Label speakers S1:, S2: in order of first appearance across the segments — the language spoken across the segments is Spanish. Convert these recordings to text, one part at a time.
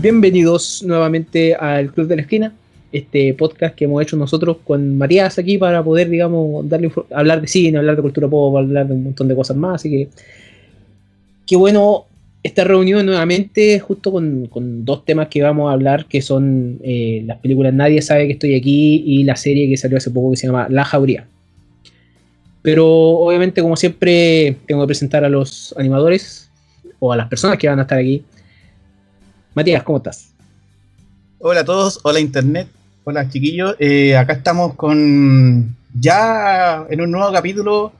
S1: Bienvenidos nuevamente al Club de la Esquina, este podcast que hemos hecho nosotros con Matías aquí para poder, digamos, darle hablar de cine, hablar de cultura pop, hablar de un montón de cosas más. Así que, qué bueno estar reunido nuevamente, justo con, dos temas que vamos a hablar, que son eh, las películas Nadie sabe que estoy aquí y la serie que salió hace poco que se llama La Jauría. Pero obviamente, como siempre, tengo que presentar a los animadores o a las personas que van a estar aquí. Matías, ¿cómo estás?
S2: Hola a todos, hola Internet, hola chiquillos. Eh, acá estamos con ya en un nuevo capítulo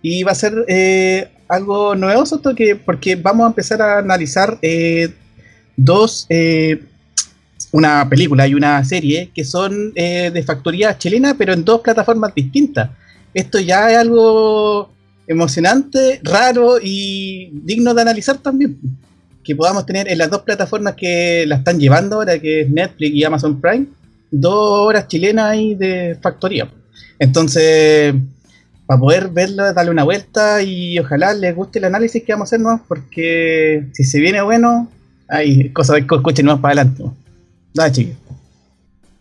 S2: y va a ser eh, algo novedoso que, porque vamos a empezar a analizar eh, dos, una película y una serie que son de factoría chilena, pero en dos plataformas distintas esto ya es algo emocionante, raro y digno de analizar también. Que podamos tener en las dos plataformas que la están llevando ahora, que es Netflix y Amazon Prime, dos horas chilenas ahí de factoría. Entonces, para poder verlo, darle una vuelta y ojalá les guste el análisis que vamos a hacer, ¿no? porque si se viene bueno, hay cosas que escuchen más para adelante. Dale, chicos.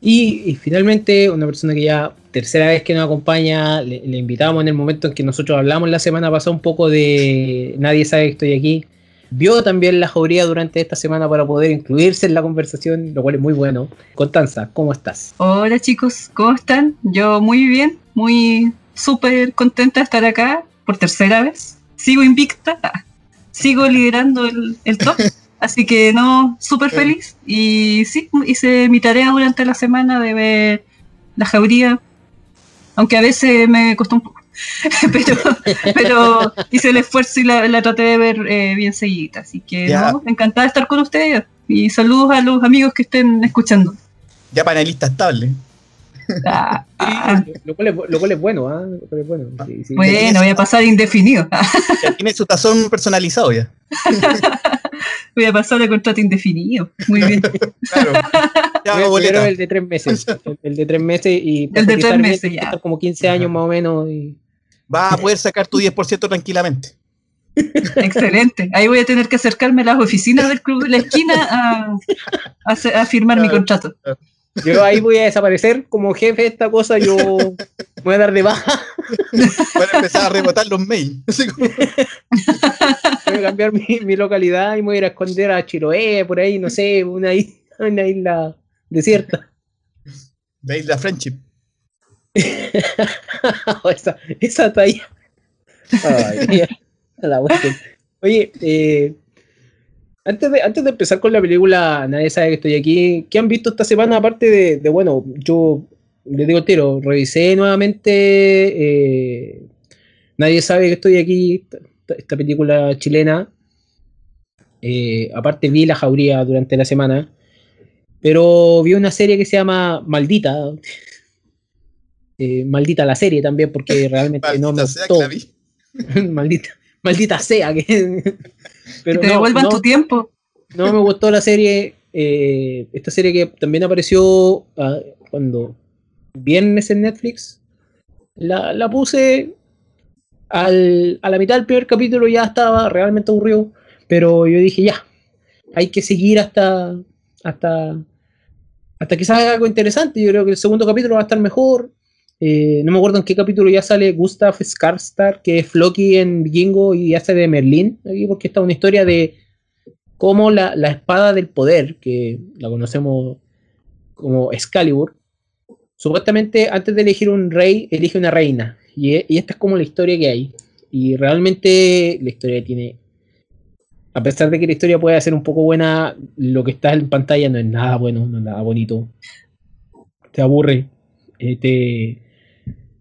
S1: Y, finalmente, una persona que ya tercera vez que nos acompaña, le, invitamos en el momento en que nosotros hablamos la semana pasada un poco de Nadie sabe que estoy aquí. Vio también la jauría durante esta semana para poder incluirse en la conversación, lo cual es muy bueno. Constanza, ¿cómo estás?
S3: Hola chicos, ¿cómo están? Yo muy bien, muy súper contenta de estar acá por tercera vez. Sigo invicta, sigo liderando el, el top. Así que no, súper feliz. Y sí, hice mi tarea durante la semana de ver la jauría, aunque a veces me costó un poco. pero, pero hice el esfuerzo y la, traté de ver eh, bien seguida. Así que no, encantada de estar con ustedes. Y saludos a los amigos que estén escuchando.
S2: Ya panelista estable.
S1: Ah, ah. lo, cual es, bueno, ¿ah?
S3: bueno. bueno, voy a pasar indefinido.
S2: ya tiene su tazón personalizado ya.
S3: Voy a pasar a contrato indefinido. Muy bien. claro.
S1: Ya, el de tres meses. El, de tres meses y.
S3: El de tres meses, ya.
S1: Estar como 15 años más o menos. Y...
S2: Vas a poder sacar tu 10% tranquilamente.
S3: Excelente. Ahí voy a tener que acercarme a las oficinas del club de la esquina a, a, firmar mi contrato.
S1: Yo ahí voy a desaparecer como jefe de esta cosa, yo voy a dar de baja.
S2: Voy a empezar a rebotar los mails.
S1: Voy a cambiar mi, localidad y me voy a ir a esconder a Chiloé, por ahí, no sé, una isla, una isla desierta.
S2: La isla Friendship.
S1: esa, esa talla. Ay, la Oye, eh, antes de, antes de empezar con la película, nadie sabe que estoy aquí. ¿Qué han visto esta semana? Aparte de, bueno, yo les digo tiro, revisé nuevamente. Eh, nadie sabe que estoy aquí, esta, película chilena. Eh, aparte vi La Jauría durante la semana. Pero vi una serie que se llama Maldita. Eh, maldita la serie también, porque realmente no me gustó. maldita, maldita sea que
S3: Pero te devuelvan tu tiempo.
S1: No me gustó la serie. Eh, esta serie que también apareció ah, cuando viernes en Netflix. La, puse al, a la mitad del primer capítulo ya estaba realmente aburrido. Pero yo dije ya, hay que seguir hasta hasta hasta que salga algo interesante. Yo creo que el segundo capítulo va a estar mejor. Eh, no me acuerdo en qué capítulo ya sale Gustav Skarsgård, que es Floki en Vikingo y hace de Merlín, porque está una historia de cómo la, espada del poder, que la conocemos como Excalibur, supuestamente antes de elegir un rey, elige una reina. Y, esta es como la historia que hay. Y realmente la historia tiene. A pesar de que la historia puede ser un poco buena, lo que está en pantalla no es nada bueno, no es nada bonito. Te aburre. Eh, te,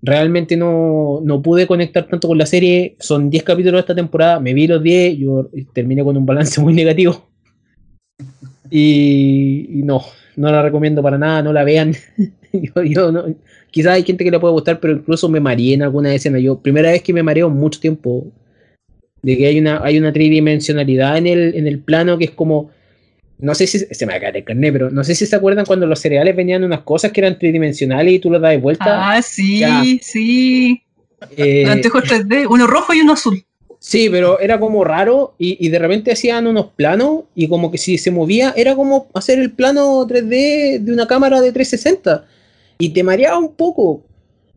S1: realmente no, pude conectar tanto con la serie. Son 10 capítulos de esta temporada, me vi los 10, yo terminé con un balance muy negativo. Y, no, no la recomiendo para nada, no la vean. yo, quizás hay gente que le puede gustar, pero incluso me mareé en alguna escena. Yo, primera vez que me mareo mucho tiempo, de que hay una, hay una tridimensionalidad en el, en el plano que es como no sé si se me va a caer el carnet, pero no sé si se acuerdan cuando los cereales venían unas cosas que eran tridimensionales y tú los das de vuelta.
S3: Ah, sí, sí. Eh, 3D, uno rojo y uno azul.
S1: Sí, pero era como raro y, y de repente hacían unos planos y como que si se movía era como hacer el plano 3D de una cámara de 360 y te mareaba un poco,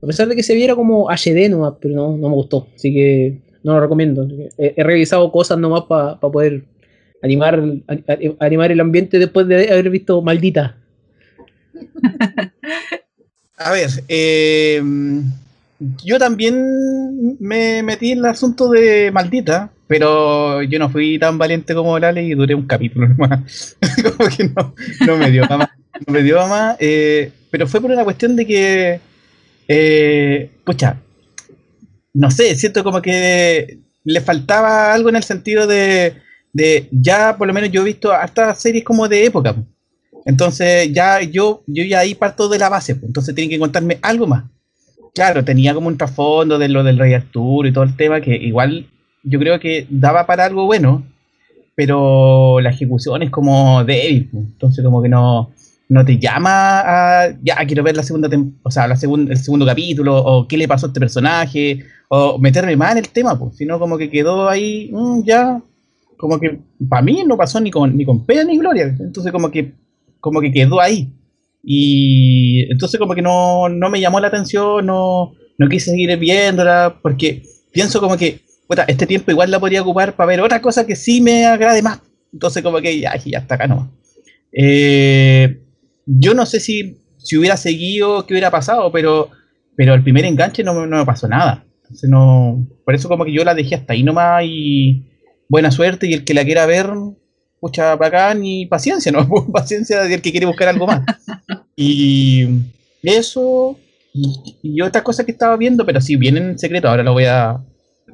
S1: a pesar de que se viera como HD nomás, pero no, no me gustó, así que no lo recomiendo. He, he revisado cosas nomás para poder animar, animar el ambiente después de haber visto Maldita.
S2: A ver, eh, yo también me metí en el asunto de maldita, pero yo no fui tan valiente como Lale y duré un capítulo nomás. como que no, no me dio más. No me dio más, eh, pero fue por una cuestión de que, eh, pucha, no sé, siento como que le faltaba algo en el sentido de, de ya por lo menos yo he visto hartas series como de época. po. Entonces ya yo, yo ya ahí parto de la base, entonces tienen que contarme algo más. Claro, tenía como un trasfondo de lo del Rey Arturo y todo el tema que igual yo creo que daba para algo bueno, pero la ejecución es como débil, entonces como que no, no te llama a ya quiero ver la segunda o sea, la segun- el segundo capítulo o qué le pasó a este personaje o meterme más en el tema, pues, sino como que quedó ahí mm, ya como que para mí no pasó ni con ni con pena ni gloria, entonces como que como que quedó ahí. Y entonces como que no, no me llamó la atención, no, no quise seguir viéndola, porque pienso como que, puta, este tiempo igual la podría ocupar para ver otra cosa que sí me agrade más. Entonces como que ya, ya está acá nomás. Eh, yo no sé si, si hubiera seguido, qué hubiera pasado, pero, pero el primer enganche no, no me pasó nada. Entonces no, por eso como que yo la dejé hasta ahí nomás y buena suerte y el que la quiera ver, pucha bacán y paciencia, ¿no? paciencia del que quiere buscar algo más. Y eso, y, y otras cosas que estaba viendo, pero sí, bien en secreto, ahora lo voy a,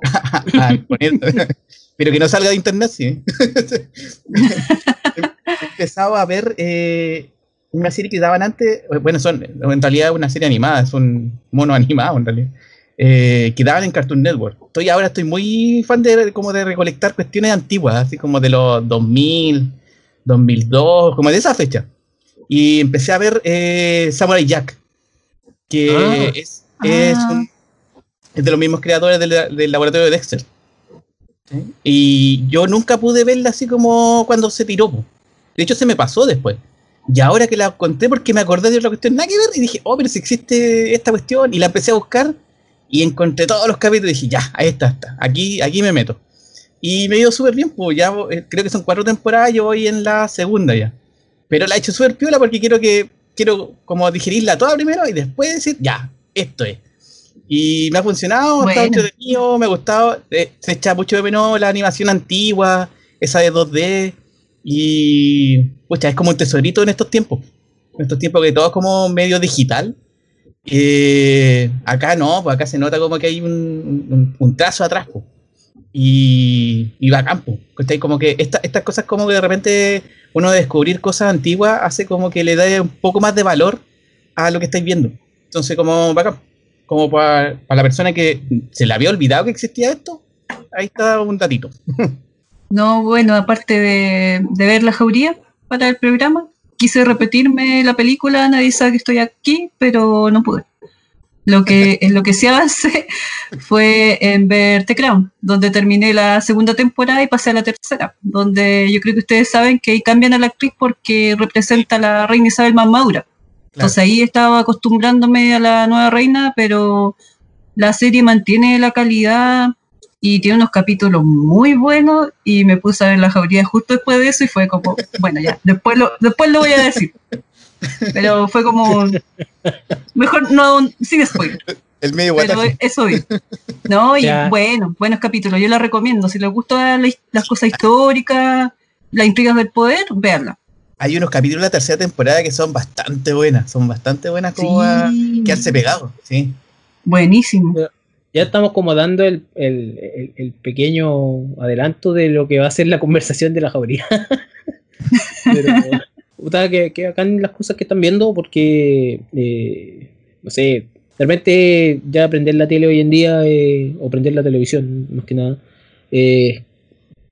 S2: poner. pero que no salga de internet, sí. He empezado a ver eh, una serie que daban antes, bueno, son en realidad una serie animada, es un mono animado en realidad, eh, que daban en Cartoon Network. Estoy ahora estoy muy fan de como de recolectar cuestiones antiguas, así como de los 2000, 2002, como de esa fecha. Y empecé a ver eh, Samurai Jack, que
S1: Ah.
S2: es, es,
S3: Ah.
S2: un- es de los mismos creadores del, del laboratorio de Dexter. ¿Sí? Y yo nunca pude verla así como cuando se tiró. De hecho, se me pasó después. Y ahora que la conté porque me acordé de otra cuestión, nada que ver, y dije, oh, pero si existe esta cuestión, y la empecé a buscar, y encontré todos los capítulos, y dije, ya, ahí está, está, aquí, aquí me meto. Y me dio súper bien, pues ya eh, creo que son cuatro temporadas, yo voy en la segunda ya. Pero la he hecho súper piola porque quiero que, quiero como digerirla toda primero y después decir, ya, esto es. Y me ha funcionado,
S3: Bueno.
S2: entretenido, me ha gustado. eh, se echa mucho de menos la animación antigua, esa de 2D. Y, pucha, es como un tesorito en estos tiempos. En estos tiempos que todo es como medio digital. Acá no, pues acá se nota como que hay un, trazo atrás. pues. Y, y bacán, pues, ¿cachai? Como que esta- estas cosas como que de repente uno de descubrir cosas antiguas hace como que le da un poco más de valor a lo que estáis viendo. Entonces, como bacán. Como para, para la persona que se le había olvidado que existía esto, ahí está un datito.
S3: No, bueno, aparte de, de ver la jauría para el programa, quise repetirme la película, nadie sabe que estoy aquí, pero no pude. Lo que, en lo que sí avancé fue en ver The Crown, donde terminé la segunda temporada y pasé a la tercera, donde yo creo que ustedes saben que ahí cambian a la actriz porque representa a la reina Isabel más madura. Entonces ahí estaba acostumbrándome a la nueva reina, pero la serie mantiene la calidad y tiene unos capítulos muy buenos y me puse a ver la jauría justo después de eso y fue como, bueno, ya, después lo, después lo voy a decir. Pero fue como, mejor no, sin spoiler,
S2: El medio
S3: pero
S2: guataje.
S3: eso vi. No, y
S1: Ya.
S3: bueno, buenos capítulos, yo la recomiendo. Si les gustan la- las cosas históricas, las intrigas del poder, véanla.
S2: Hay unos capítulos de la tercera temporada que son bastante buenas. Son bastante buenas como a
S3: Sí,
S2: quedarse pegados. Sí.
S3: buenísimo.
S1: Ya estamos como dando el, el- el- el pequeño adelanto de lo que va a ser la conversación de la jauría. Pero, puta, que, que bacán las cosas que están viendo, porque, eh, no sé, de repente ya aprender la tele hoy en día, eh, o prender la televisión, más que nada, eh,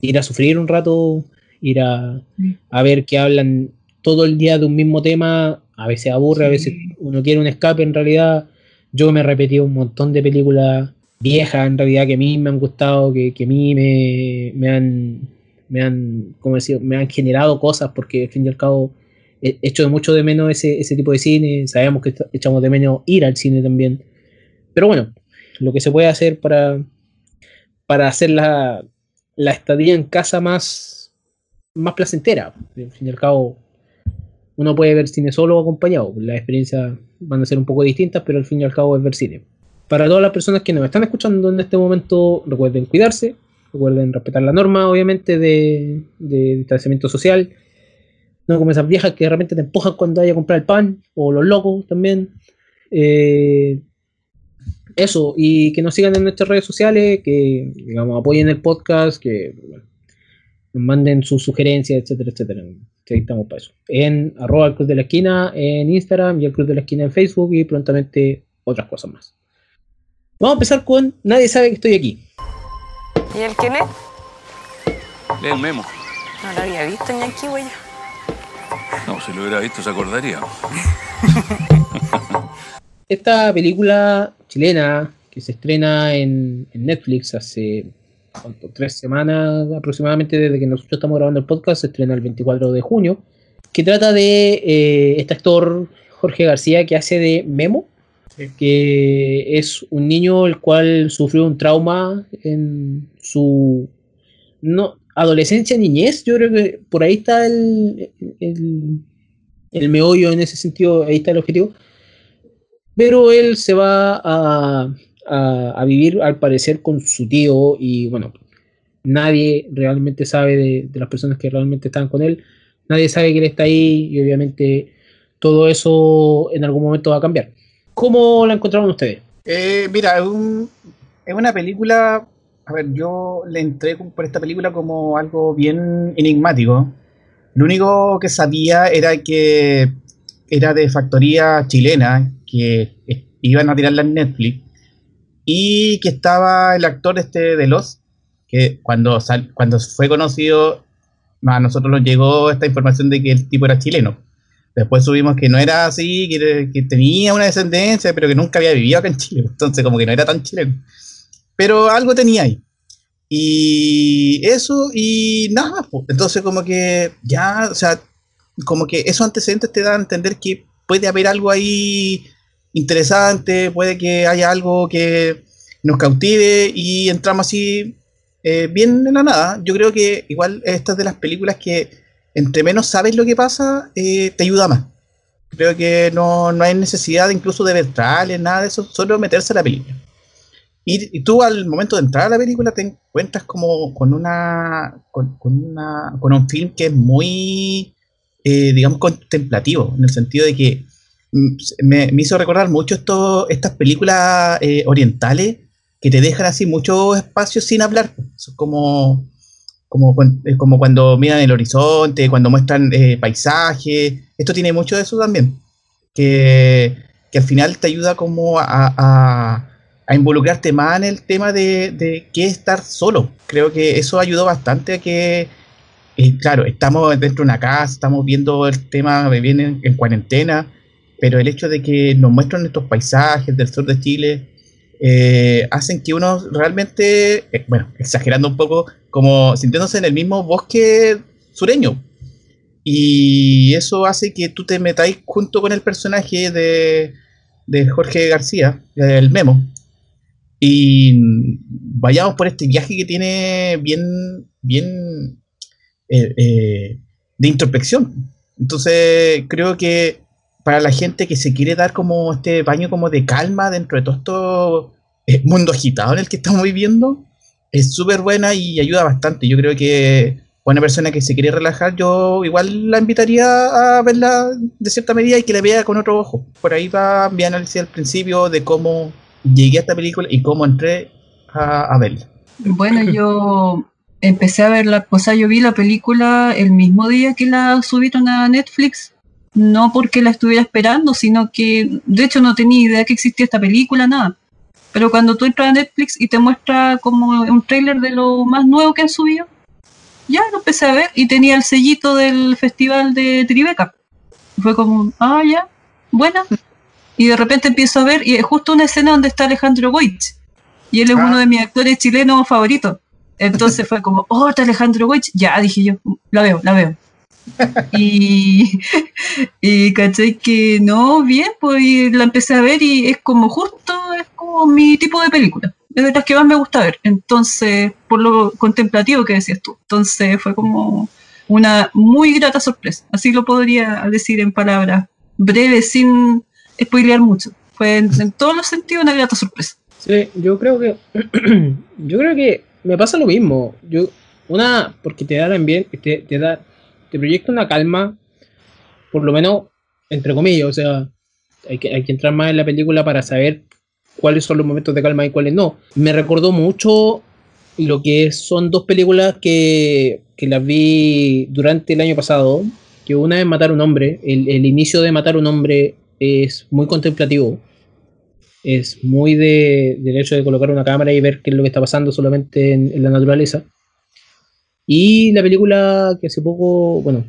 S1: ir a sufrir un rato, ir a, a ver que hablan todo el día de un mismo tema, a veces aburre, a veces uno quiere un escape en realidad. Yo me he repetido un montón de películas viejas en realidad que a mí me han gustado, que, que a mí me, me han, me han, como decir, me han generado cosas porque al fin y al cabo he hecho mucho de menos ese, ese tipo de cine, sabemos que echamos de menos ir al cine también, pero bueno, lo que se puede hacer para, para hacer la, la estadía en casa más, más placentera, al fin y al cabo uno puede ver cine solo o acompañado, las experiencias van a ser un poco distintas, pero al fin y al cabo es ver cine. Para todas las personas que nos están escuchando en este momento, recuerden cuidarse, recuerden respetar la norma, obviamente, de, distanciamiento social. No como esas viejas que de repente te empujan cuando vaya a comprar el pan, o los locos también. Eh, eso, y que nos sigan en nuestras redes sociales, que digamos apoyen el podcast, que nos manden sus sugerencias, etcétera, etcétera. Ahí estamos para eso. En arroba el Cruz de la Esquina en Instagram y el Cruz de la Esquina en Facebook y prontamente otras cosas más. Vamos a empezar con Nadie sabe que estoy aquí.
S4: ¿Y el quién es?
S5: Lee el memo.
S4: No lo había visto ni aquí, güey.
S5: No, si lo hubiera visto se acordaría.
S1: Esta película chilena que se estrena en, en Netflix hace ¿cuánto? tres semanas aproximadamente desde que nosotros estamos grabando el podcast, se estrena el 24 de junio, que trata de eh, este actor Jorge García que hace de Memo,
S2: Sí.
S1: que es un niño el cual sufrió un trauma en su no, adolescencia, niñez, yo creo que por ahí está el, el, el meollo en ese sentido, ahí está el objetivo. Pero él se va a, a, a vivir al parecer con su tío y bueno, nadie realmente sabe de, de las personas que realmente están con él, nadie sabe que él está ahí y obviamente todo eso en algún momento va a cambiar. ¿Cómo la encontraron ustedes?
S2: Eh, mira, es, un- es una película. A ver, yo le entré por esta película como algo bien enigmático. Lo único que sabía era que era de factoría chilena, que iban a tirarla en Netflix, y que estaba el actor este de Los, que cuando, sal- cuando fue conocido, a nosotros nos llegó esta información de que el tipo era chileno. Después subimos que no era así, que, tenía una descendencia, pero que nunca había vivido acá en Chile. Entonces, como que no era tan chileno. Pero algo tenía ahí. Y eso, y nada. Entonces, como que ya, o sea, como que esos antecedentes te dan a entender que puede haber algo ahí interesante, puede que haya algo que nos cautive y entramos así eh, bien en la nada. Yo creo que igual esta es de las películas que entre menos sabes lo que pasa, eh, te ayuda más. Creo que no, no hay necesidad incluso de ver nada de eso, solo meterse a la película. Y, y tú al momento de entrar a la película te encuentras como con una con, una con un film que es muy eh, digamos contemplativo en el sentido de que me, hizo recordar mucho esto, estas películas eh, orientales que te dejan así muchos espacios sin hablar es como como, eh, como cuando miran el horizonte, cuando muestran eh, paisajes. Esto tiene mucho de eso también. Que, que al final te ayuda como a, a- involucrarte más en el tema de, de qué es estar solo. Creo que eso ayudó bastante a que, eh, claro, estamos dentro de una casa, estamos viendo el tema bien en, en cuarentena, pero el hecho de que nos muestran estos paisajes del sur de Chile, eh, hacen que uno realmente, eh, bueno, exagerando un poco, como sintiéndose en el mismo bosque sureño. Y eso hace que tú te metáis junto con el personaje de, de Jorge García, el Memo, y vayamos por este viaje que tiene bien, bien eh, eh, de introspección. Entonces creo que para la gente que se quiere dar como este baño como de calma dentro de todo esto eh, mundo agitado en el que estamos viviendo, es súper buena y ayuda bastante. Yo creo que una persona que se quiere relajar, yo igual la invitaría a verla de cierta medida y que la vea con otro ojo. Por ahí va mi análisis al principio de cómo llegué a esta película y cómo entré a, a verla.
S3: Bueno, yo empecé a verla, o sea, yo vi la película el mismo día que la subieron a Netflix, no porque la estuviera esperando, sino que de hecho no tenía idea que existía esta película, nada. Pero cuando tú entras a Netflix y te muestra como un tráiler de lo más nuevo que han subido, ya lo empecé a ver y tenía el sellito del festival de Tribeca. Fue como, ah, ya, buena. Y de repente empiezo a ver, y es justo una escena donde está Alejandro Goich. y él es
S2: Ah.
S3: uno de mis actores chilenos favoritos. Entonces fue como, oh, está Alejandro Goich. Ya, dije yo, la veo, la veo. y, y caché que no, bien, pues la empecé a ver y es como justo, es como mi tipo de película. Es de las que más me gusta ver. Entonces, por lo contemplativo que decías tú. Entonces fue como una muy grata sorpresa. Así lo podría decir en palabras breves, sin spoilear mucho. Fue en, en todos los sentidos una grata sorpresa.
S1: Sí, yo creo que. yo creo que me pasa lo mismo. Yo, una, porque te da también. Te, te da. Te proyecta una calma. Por lo menos, entre comillas. O sea, hay que, hay que entrar más en la película para saber cuáles son los momentos de calma y cuáles no. Me recordó mucho lo que son dos películas que, que las vi durante el año pasado. Que una es Matar un hombre. El, el inicio de Matar un hombre es muy contemplativo es muy de, del hecho de colocar una cámara y ver qué es lo que está pasando solamente en, en la naturaleza. Y la película que hace poco, bueno,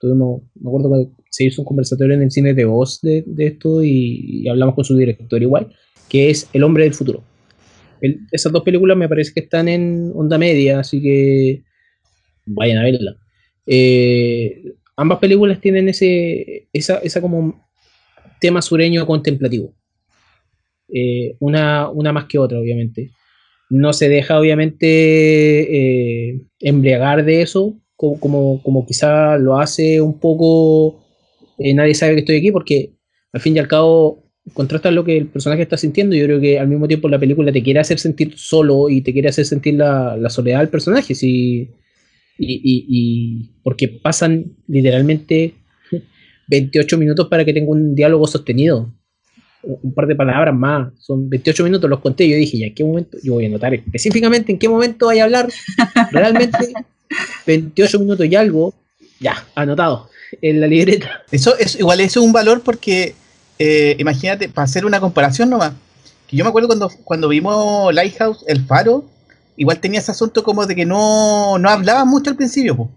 S1: tuvimos, me acuerdo que se hizo un conversatorio en el cine de voz de, de esto y, hablamos con su director igual, que es El hombre del futuro. Esas dos películas me parece que están en onda media, así que vayan a verla. Eh, ambas películas tienen ese, esa, esa como tema sureño contemplativo eh, una, una más que otra, obviamente. No se deja, obviamente, eh, embriagar de eso, como, como, como quizá lo hace un poco eh, Nadie sabe que estoy aquí, porque al fin y al cabo contrasta lo que el personaje está sintiendo. Yo creo que al mismo tiempo la película te quiere hacer sentir solo y te quiere hacer sentir la, la soledad del personaje. Sí, y, y- porque pasan literalmente 28 minutos para que tenga un diálogo sostenido un par de palabras más. Son 28 minutos, los conté. Yo dije, ya, ¿en qué momento? Yo voy a anotar específicamente en qué momento vaya a hablar. Realmente, 28 minutos y algo, ya, anotado en la libreta.
S2: Eso es igual eso es un valor porque eh, imagínate, para hacer una comparación nomás, que yo me acuerdo cuando, cuando vimos Lighthouse, el faro, igual tenía ese asunto como de que no, no hablaba mucho al principio, po.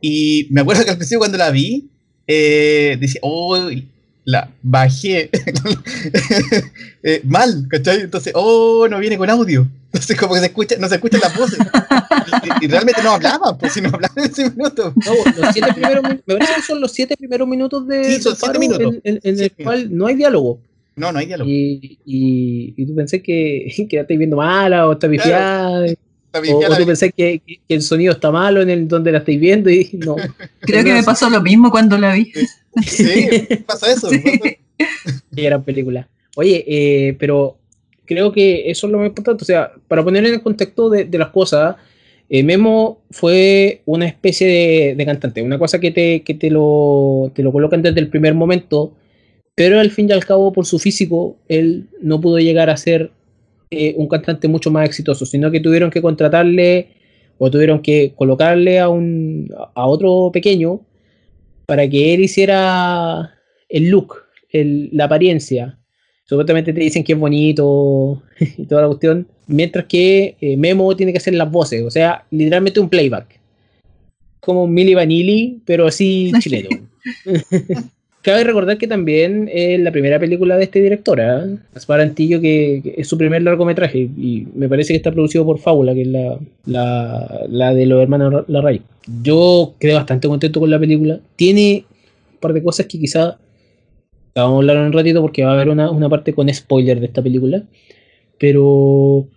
S2: y me acuerdo que al principio cuando la vi, eh, decía, oh, la bajé Eh, mal, ¿cachai? Entonces, oh, no viene con audio. Entonces como que se escucha, no se escuchan las voces. Y, y realmente no hablaban, pues si no hablaban en ese minuto.
S1: No, los siete primeros me parece que son los siete primeros minutos de
S2: Sí, son siete minutos.
S1: en, en- en el cual no hay diálogo.
S2: No, no hay diálogo.
S1: Y, y, y tú pensé que, que la estáis viendo mala o está pifiada.
S2: Está
S1: O, o tú pensás que, el sonido está malo en el donde la estáis viendo y no.
S3: Creo que me pasó lo mismo cuando la vi.
S2: Sí, pasa eso.
S3: Sí.
S2: pasa-
S1: Qué gran película. Oye, eh, pero creo que eso es lo más importante. O sea, para poner en el contexto de, de las cosas, eh, Memo fue una especie de, de cantante, una cosa que te, que te lo, te lo colocan desde el primer momento, pero al fin y al cabo, por su físico, él no pudo llegar a ser eh, un cantante mucho más exitoso, sino que tuvieron que contratarle o tuvieron que colocarle a, un, a otro pequeño para que él hiciera el look, el- la apariencia. Supuestamente te dicen que es bonito y toda la cuestión, mientras que eh, Memo tiene que hacer las voces, o sea, literalmente un playback. Como un Milli Vanilli, pero así chileno. Cabe recordar que también es la primera película de este director, ¿eh? Antillo, que, es su primer largometraje y me parece que está producido por Fábula, que es la, la, la de los hermanos Larray. Yo quedé bastante contento con la película. Tiene un par de cosas que quizá vamos a hablar un ratito porque va a haber una, una parte con spoiler de esta película, pero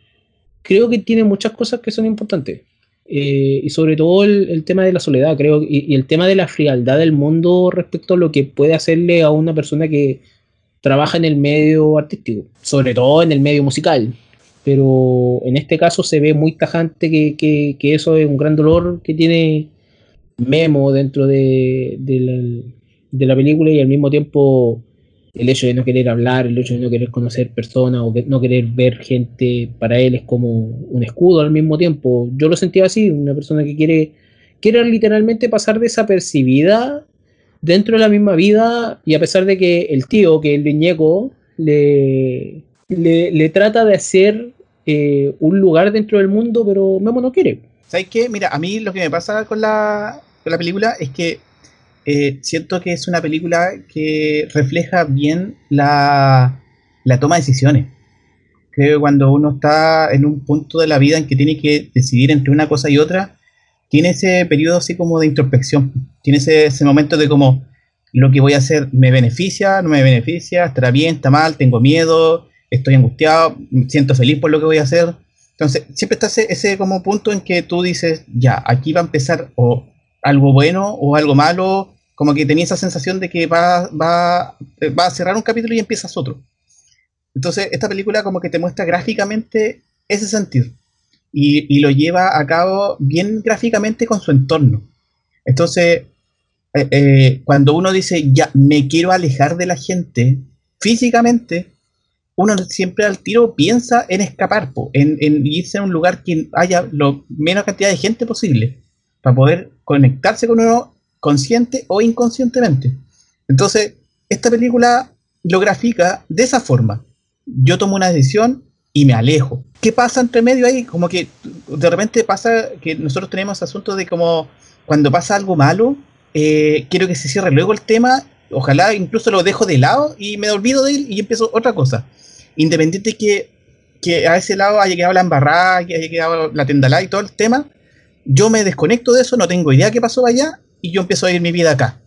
S1: creo que tiene muchas cosas que son importantes. Eh, y sobre todo el, tema de la soledad, creo, y, y el tema de la frialdad del mundo respecto a lo que puede hacerle a una persona que trabaja en el medio artístico, sobre todo en el medio musical. Pero en este caso se ve muy tajante que, que- que eso es un gran dolor que tiene Memo dentro de, de la, de la película y al mismo tiempo el hecho de no querer hablar, el hecho de no querer conocer personas o no querer ver gente, para él es como un escudo al mismo tiempo. Yo lo sentía así, una persona que quiere, quiere literalmente pasar desapercibida dentro de la misma vida y a pesar de que el tío, que el Viñeco, le, le, le trata de hacer eh, un lugar dentro del mundo, pero Memo no quiere.
S2: ¿Sabes qué? Mira, a mí lo que me pasa con la, con la película es que eh, siento que es una película que refleja bien la, la toma de decisiones. creo que cuando uno está en un punto de la vida en que tiene que decidir entre una cosa y otra, tiene ese periodo así como de introspección, tiene ese, ese momento de como lo que voy a hacer me beneficia, no me beneficia, estará bien, está mal, tengo miedo, estoy angustiado, siento feliz por lo que voy a hacer. Entonces, siempre está ese, ese como punto en que tú dices, ya, aquí va a empezar o algo bueno o algo malo, como que tenía esa sensación de que va, va, eh, va a cerrar un capítulo y empiezas otro. Entonces, esta película como que te muestra gráficamente ese sentido y, y lo lleva a cabo bien gráficamente con su entorno. Entonces, eh, eh, cuando uno dice, ya, me quiero alejar de la gente físicamente, uno siempre al tiro piensa en escapar, en irse a un lugar que haya la menos cantidad de gente posible, para poder conectarse con uno consciente o inconscientemente. Entonces, esta película lo grafica de esa forma. Yo tomo una decisión y me alejo. ¿Qué pasa entre medio ahí? Como que de repente pasa que nosotros tenemos asuntos de como cuando pasa algo malo, eh, quiero que se cierre luego el tema, ojalá incluso lo dejo de lado y me olvido de él y empiezo otra cosa. Independiente que, que a ese lado haya quedado la embarrada, que haya quedado la tendalada y todo el tema, yo me desconecto de eso, no tengo idea qué pasó allá y yo empiezo a ir mi vida acá.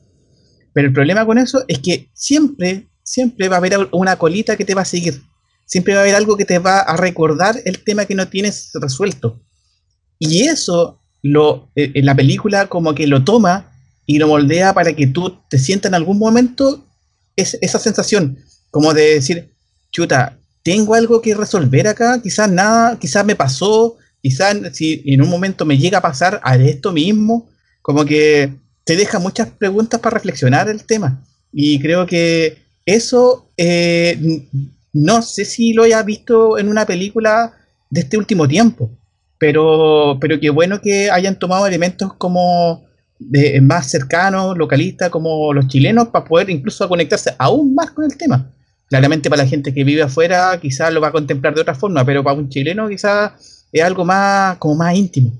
S2: Pero el problema con eso es que siempre, siempre va a haber una colita que te va a seguir. Siempre va a haber algo que te va a recordar el tema que no tienes resuelto. Y eso lo, eh, en la película como que lo toma y lo moldea para que tú te sientas en algún momento es, esa sensación, como de decir, chuta, tengo algo que resolver acá, quizás nada, quizás me pasó, quizás si en un momento me llega a pasar a esto mismo, como que te deja muchas preguntas para reflexionar el tema. Y creo que eso eh, no sé si lo haya visto en una película de este último tiempo, pero, pero qué bueno que hayan tomado elementos como de, más cercanos, localistas, como los chilenos, para poder incluso conectarse aún más con el tema. Claramente para la gente que vive afuera quizás lo va a contemplar de otra forma, pero para un chileno quizás es algo más, como más íntimo.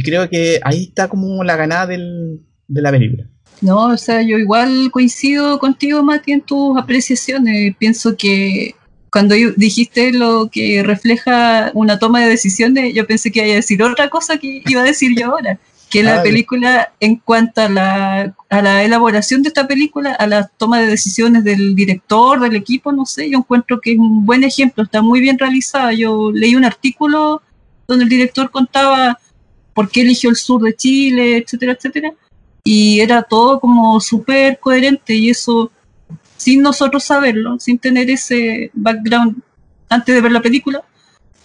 S2: Y creo que ahí está como la ganada del, de la película.
S3: No, o sea, yo igual coincido contigo, Mati, en tus apreciaciones. Pienso que cuando dijiste lo que refleja una toma de decisiones, yo pensé que iba a decir otra cosa que iba a decir yo ahora. Que la
S2: Ah,
S3: película, en cuanto a la, a la elaboración de esta película, a la toma de decisiones del director, del equipo, no sé, yo encuentro que es un buen ejemplo, está muy bien realizada. Yo leí un artículo donde el director contaba por qué eligió el sur de Chile, etcétera, etcétera. Y era todo como súper coherente y eso, sin nosotros saberlo, sin tener ese background antes de ver la película,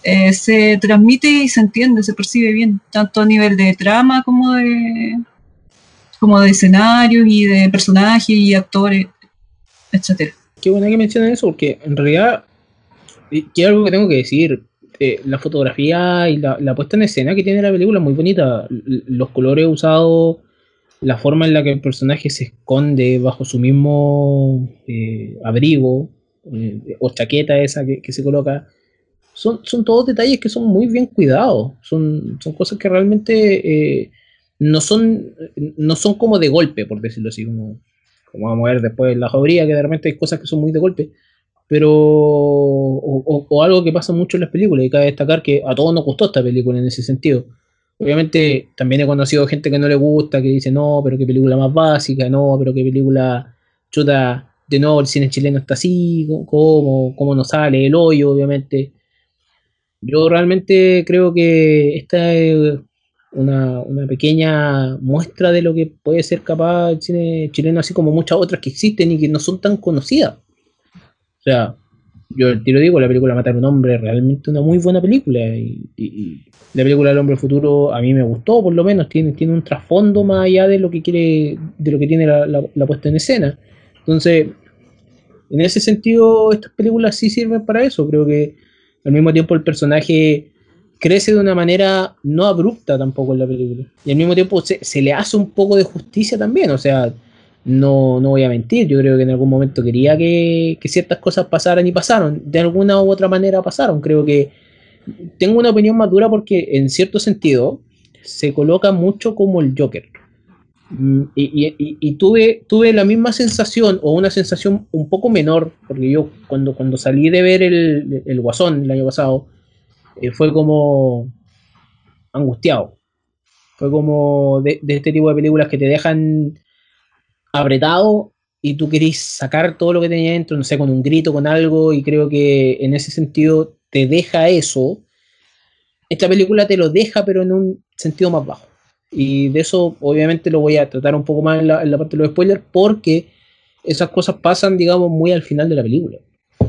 S3: eh, se transmite y se entiende, se percibe bien, tanto a nivel de trama como de como de escenarios y de personajes y actores, etcétera.
S1: Qué bueno que mencionen eso, porque en realidad, y que algo que tengo que decir, eh, la fotografía y la, la puesta en escena que tiene la película es muy bonita. Los colores usados, la forma en la que el personaje se esconde bajo su mismo eh, abrigo eh, o chaqueta esa que, que se coloca, son, son todos detalles que son muy bien cuidados. Son, son cosas que realmente eh, no, son, no son como de golpe, por decirlo así, como, como vamos a ver después en la jauría, que de repente hay cosas que son muy de golpe, pero o, o- o algo que pasa mucho en las películas, y cabe destacar que a todos nos gustó esta película en ese sentido. Obviamente también he conocido gente que no le gusta, que dice, no, pero qué película más básica, no, pero qué película chuta, de nuevo el cine chileno está así, cómo, cómo nos sale el hoyo, obviamente. Yo realmente creo que esta es una, una pequeña muestra de lo que puede ser capaz el cine chileno, así como muchas otras que existen y que no son tan conocidas. O sea, yo te lo digo, la película Matar un hombre es realmente una muy buena película. Y la película El hombre futuro a mí me gustó, por lo menos, tiene, tiene un trasfondo más allá de lo que quiere, de lo que tiene la, la- la puesta en escena. Entonces, en ese sentido, estas películas sí sirven para eso. Creo que al mismo tiempo el personaje crece de una manera no abrupta tampoco en la película. Y al mismo tiempo se, se le hace un poco de justicia también. O sea, no, no voy a mentir, yo creo que en algún momento quería que, ciertas cosas pasaran y pasaron. De alguna u otra manera pasaron. Creo que tengo una opinión madura porque en cierto sentido se coloca mucho como el Joker. Mm, Y, tuve, tuve la misma sensación, o una sensación un poco menor, porque yo cuando, cuando salí de ver el, el Guasón el año pasado, eh, fue como angustiado. Fue como de este tipo de películas que te dejan apretado y tú querís sacar todo lo que tenía dentro, no sé, con un grito, con algo, y creo que en ese sentido te deja eso. Esta película te lo deja, pero en un sentido más bajo. Y de eso, obviamente, lo voy a tratar un poco más en la, en la parte de los spoilers, porque esas cosas pasan, digamos, muy al final de la película.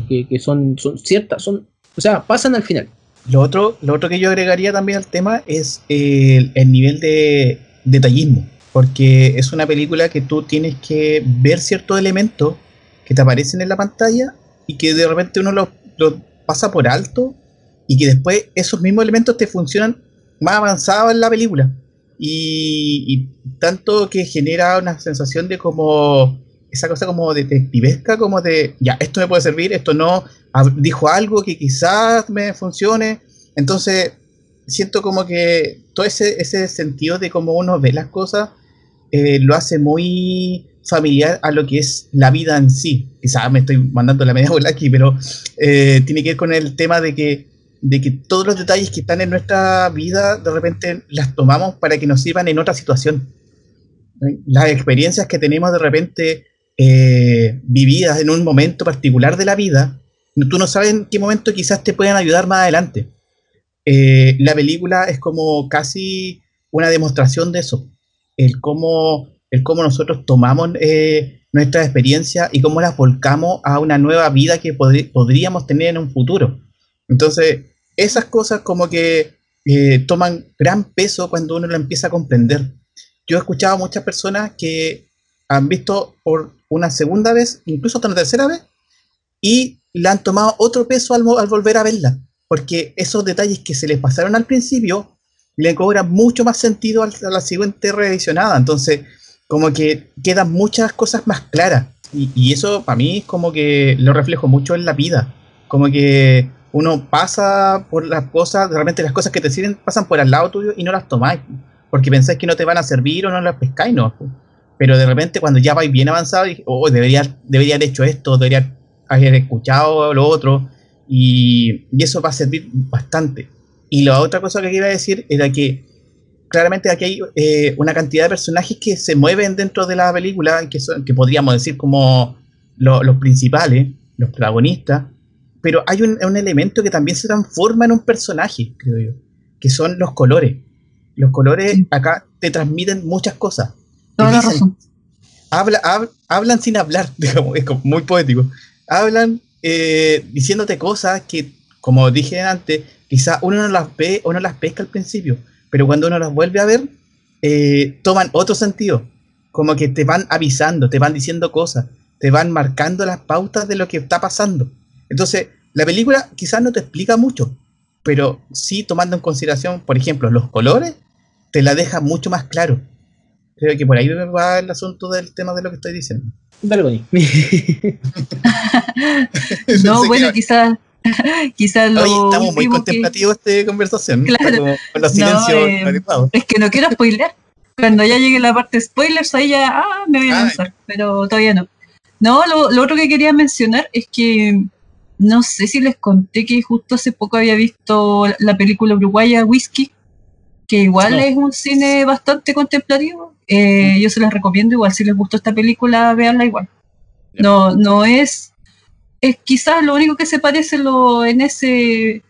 S1: Que, que son, son ciertas, son. O sea, pasan al final.
S2: Lo otro, lo otro que yo agregaría también al tema es el, el nivel de detallismo. Porque es una película que tú tienes que ver ciertos elementos que te aparecen en la pantalla y que de repente uno los pasa por alto y que después esos mismos elementos te funcionan más avanzado en la película. Y, y tanto que genera una sensación de como esa cosa como detectivesca, como de, ya, esto me puede servir, esto no, dijo algo que quizás me funcione. Entonces, siento como que todo ese, ese sentido de cómo uno ve las cosas eh, lo hace muy familiar a lo que es la vida en sí. Quizás me estoy mandando la media bola aquí, pero eh, tiene que ver con el tema de que, de que todos los detalles que están en nuestra vida de repente las tomamos para que nos sirvan en otra situación. Las experiencias que tenemos de repente eh, vividas en un momento particular de la vida, tú no sabes en qué momento quizás te puedan ayudar más adelante. La película es como casi una demostración de eso, el cómo, el cómo nosotros tomamos eh, nuestra experiencia y cómo las volcamos a una nueva vida que podríamos tener en un futuro. Entonces, esas cosas como que eh, toman gran peso cuando uno lo empieza a comprender. Yo he escuchado a muchas personas que han visto por una segunda vez, incluso hasta una tercera vez, y le han tomado otro peso al, al volver a verla, porque esos detalles que se les pasaron al principio le cobran mucho más sentido a la siguiente revisionada, entonces como que quedan muchas cosas más claras, y, y eso para mí es como que lo reflejo mucho en la vida, como que uno pasa por las cosas, de repente las cosas que te sirven pasan por al lado tuyo y no las tomáis, porque pensáis que no te van a servir o no las pescáis, no. Pero de repente cuando ya vais bien avanzado, y, oh, debería, debería haber hecho esto, debería haber escuchado lo otro, y, y eso va a servir bastante. Y la otra cosa que quería decir era que claramente aquí hay eh, una cantidad de personajes que se mueven dentro de la película, que, son, que podríamos decir como lo- los principales, los protagonistas, pero hay un, un elemento que también se transforma en un personaje, creo yo, que son los colores. Los colores
S3: Sí.
S2: acá te transmiten muchas cosas.
S3: La razón.
S2: habla, hab- hablan sin hablar, digamos, es como muy poético. Hablan eh, diciéndote cosas que, como dije antes, quizás uno no las ve o no las pesca al principio, pero cuando uno las vuelve a ver, eh, toman otro sentido. Como que te van avisando, te van diciendo cosas, te van marcando las pautas de lo que está pasando. Entonces, la película quizás no te explica mucho, pero sí tomando en consideración, por ejemplo, los colores, te la deja mucho más claro. Creo que por ahí va el asunto del tema de lo que estoy diciendo.
S1: Dale, Connie.
S3: No,
S2: Sé
S3: bueno, quizás quizás lo
S2: Oye, estamos muy
S3: último que-
S2: contemplativos esta conversación.
S3: Claro.
S2: Como con los
S3: No,
S2: silencios
S3: eh. Es que no quiero spoiler. Cuando ya llegue la parte spoilers, ahí ya ah, me voy a
S2: Ah,
S3: lanzar, pero todavía no. No, lo, lo otro que quería mencionar es que no sé si les conté que justo hace poco había visto la película uruguaya Whisky, que igual
S2: No.
S3: es un cine bastante contemplativo. Eh, yo se las recomiendo, igual si les gustó esta película, véanla igual. No, no es, es quizás lo único que se parece lo, en ese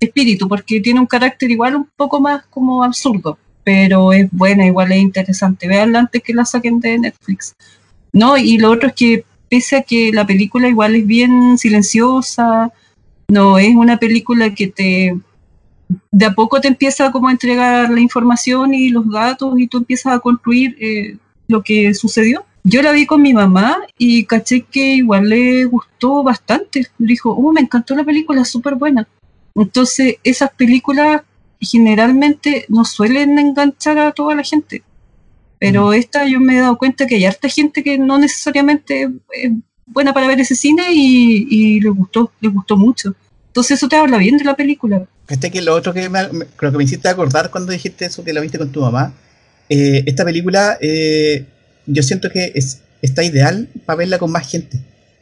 S3: espíritu, porque tiene un carácter igual un poco más como absurdo, pero es buena, igual es interesante. Veanla antes que la saquen de Netflix. No, y lo otro es que pese a que la película igual es bien silenciosa, no es una película que te de a poco te empieza como a entregar la información y los datos y tú empiezas a construir eh, lo que sucedió. Yo la vi con mi mamá y caché que igual le gustó bastante. Dijo, oh, me encantó la película, súper buena. Entonces, esas películas generalmente no suelen enganchar a toda la gente. Pero esta yo me he dado cuenta que hay harta gente que no necesariamente es buena para ver ese cine y, y le gustó, le gustó mucho. Entonces eso te habla bien de la película.
S2: Este que lo otro que me- creo que me hiciste acordar cuando dijiste eso que la viste con tu mamá eh, esta película eh, yo siento que es, está ideal para verla con más gente,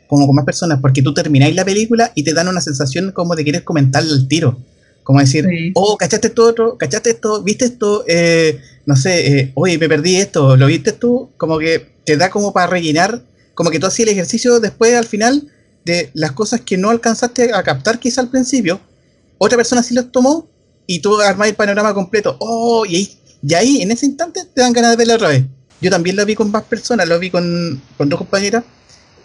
S2: como con más personas, porque tú termináis la película y te dan una sensación como de querer comentarle al tiro. Como decir,
S3: Sí.
S2: oh, ¿cachaste esto otro? ¿Cachaste esto? ¿Viste esto? Eh, no sé, eh, oye, me perdí esto, ¿lo viste tú? Como que te da como para rellenar, como que tú hacías el ejercicio después al final de las cosas que no alcanzaste a captar quizá al principio, otra persona sí los tomó y tú armás el panorama completo. Oh, y ahí, y ahí en ese instante te dan ganas de verla otra vez. Yo también lo vi con más personas, lo vi con, con dos compañeras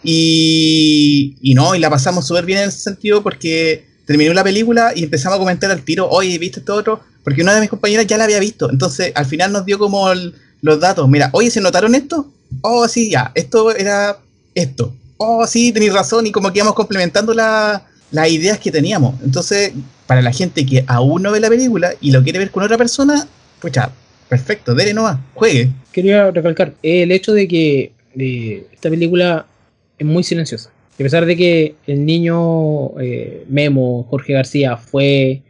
S2: y, no, y la pasamos súper bien en ese sentido porque terminó la película y empezamos a comentar al tiro, oye, ¿viste esto otro? Porque una de mis compañeras ya la había visto, entonces al final nos dio como los datos, mira, oye, ¿se notaron esto? Oh, sí, ya, esto era esto. Oh, sí, tenéis razón, y como que íbamos complementando la- las ideas que teníamos. Entonces, para la gente que aún no ve la película y lo quiere ver con otra persona, pues ya, perfecto, dele nomás, juegue.
S1: Quería recalcar el hecho de que eh, esta película es muy silenciosa. A pesar de que el niño eh, Memo, Jorge García, fue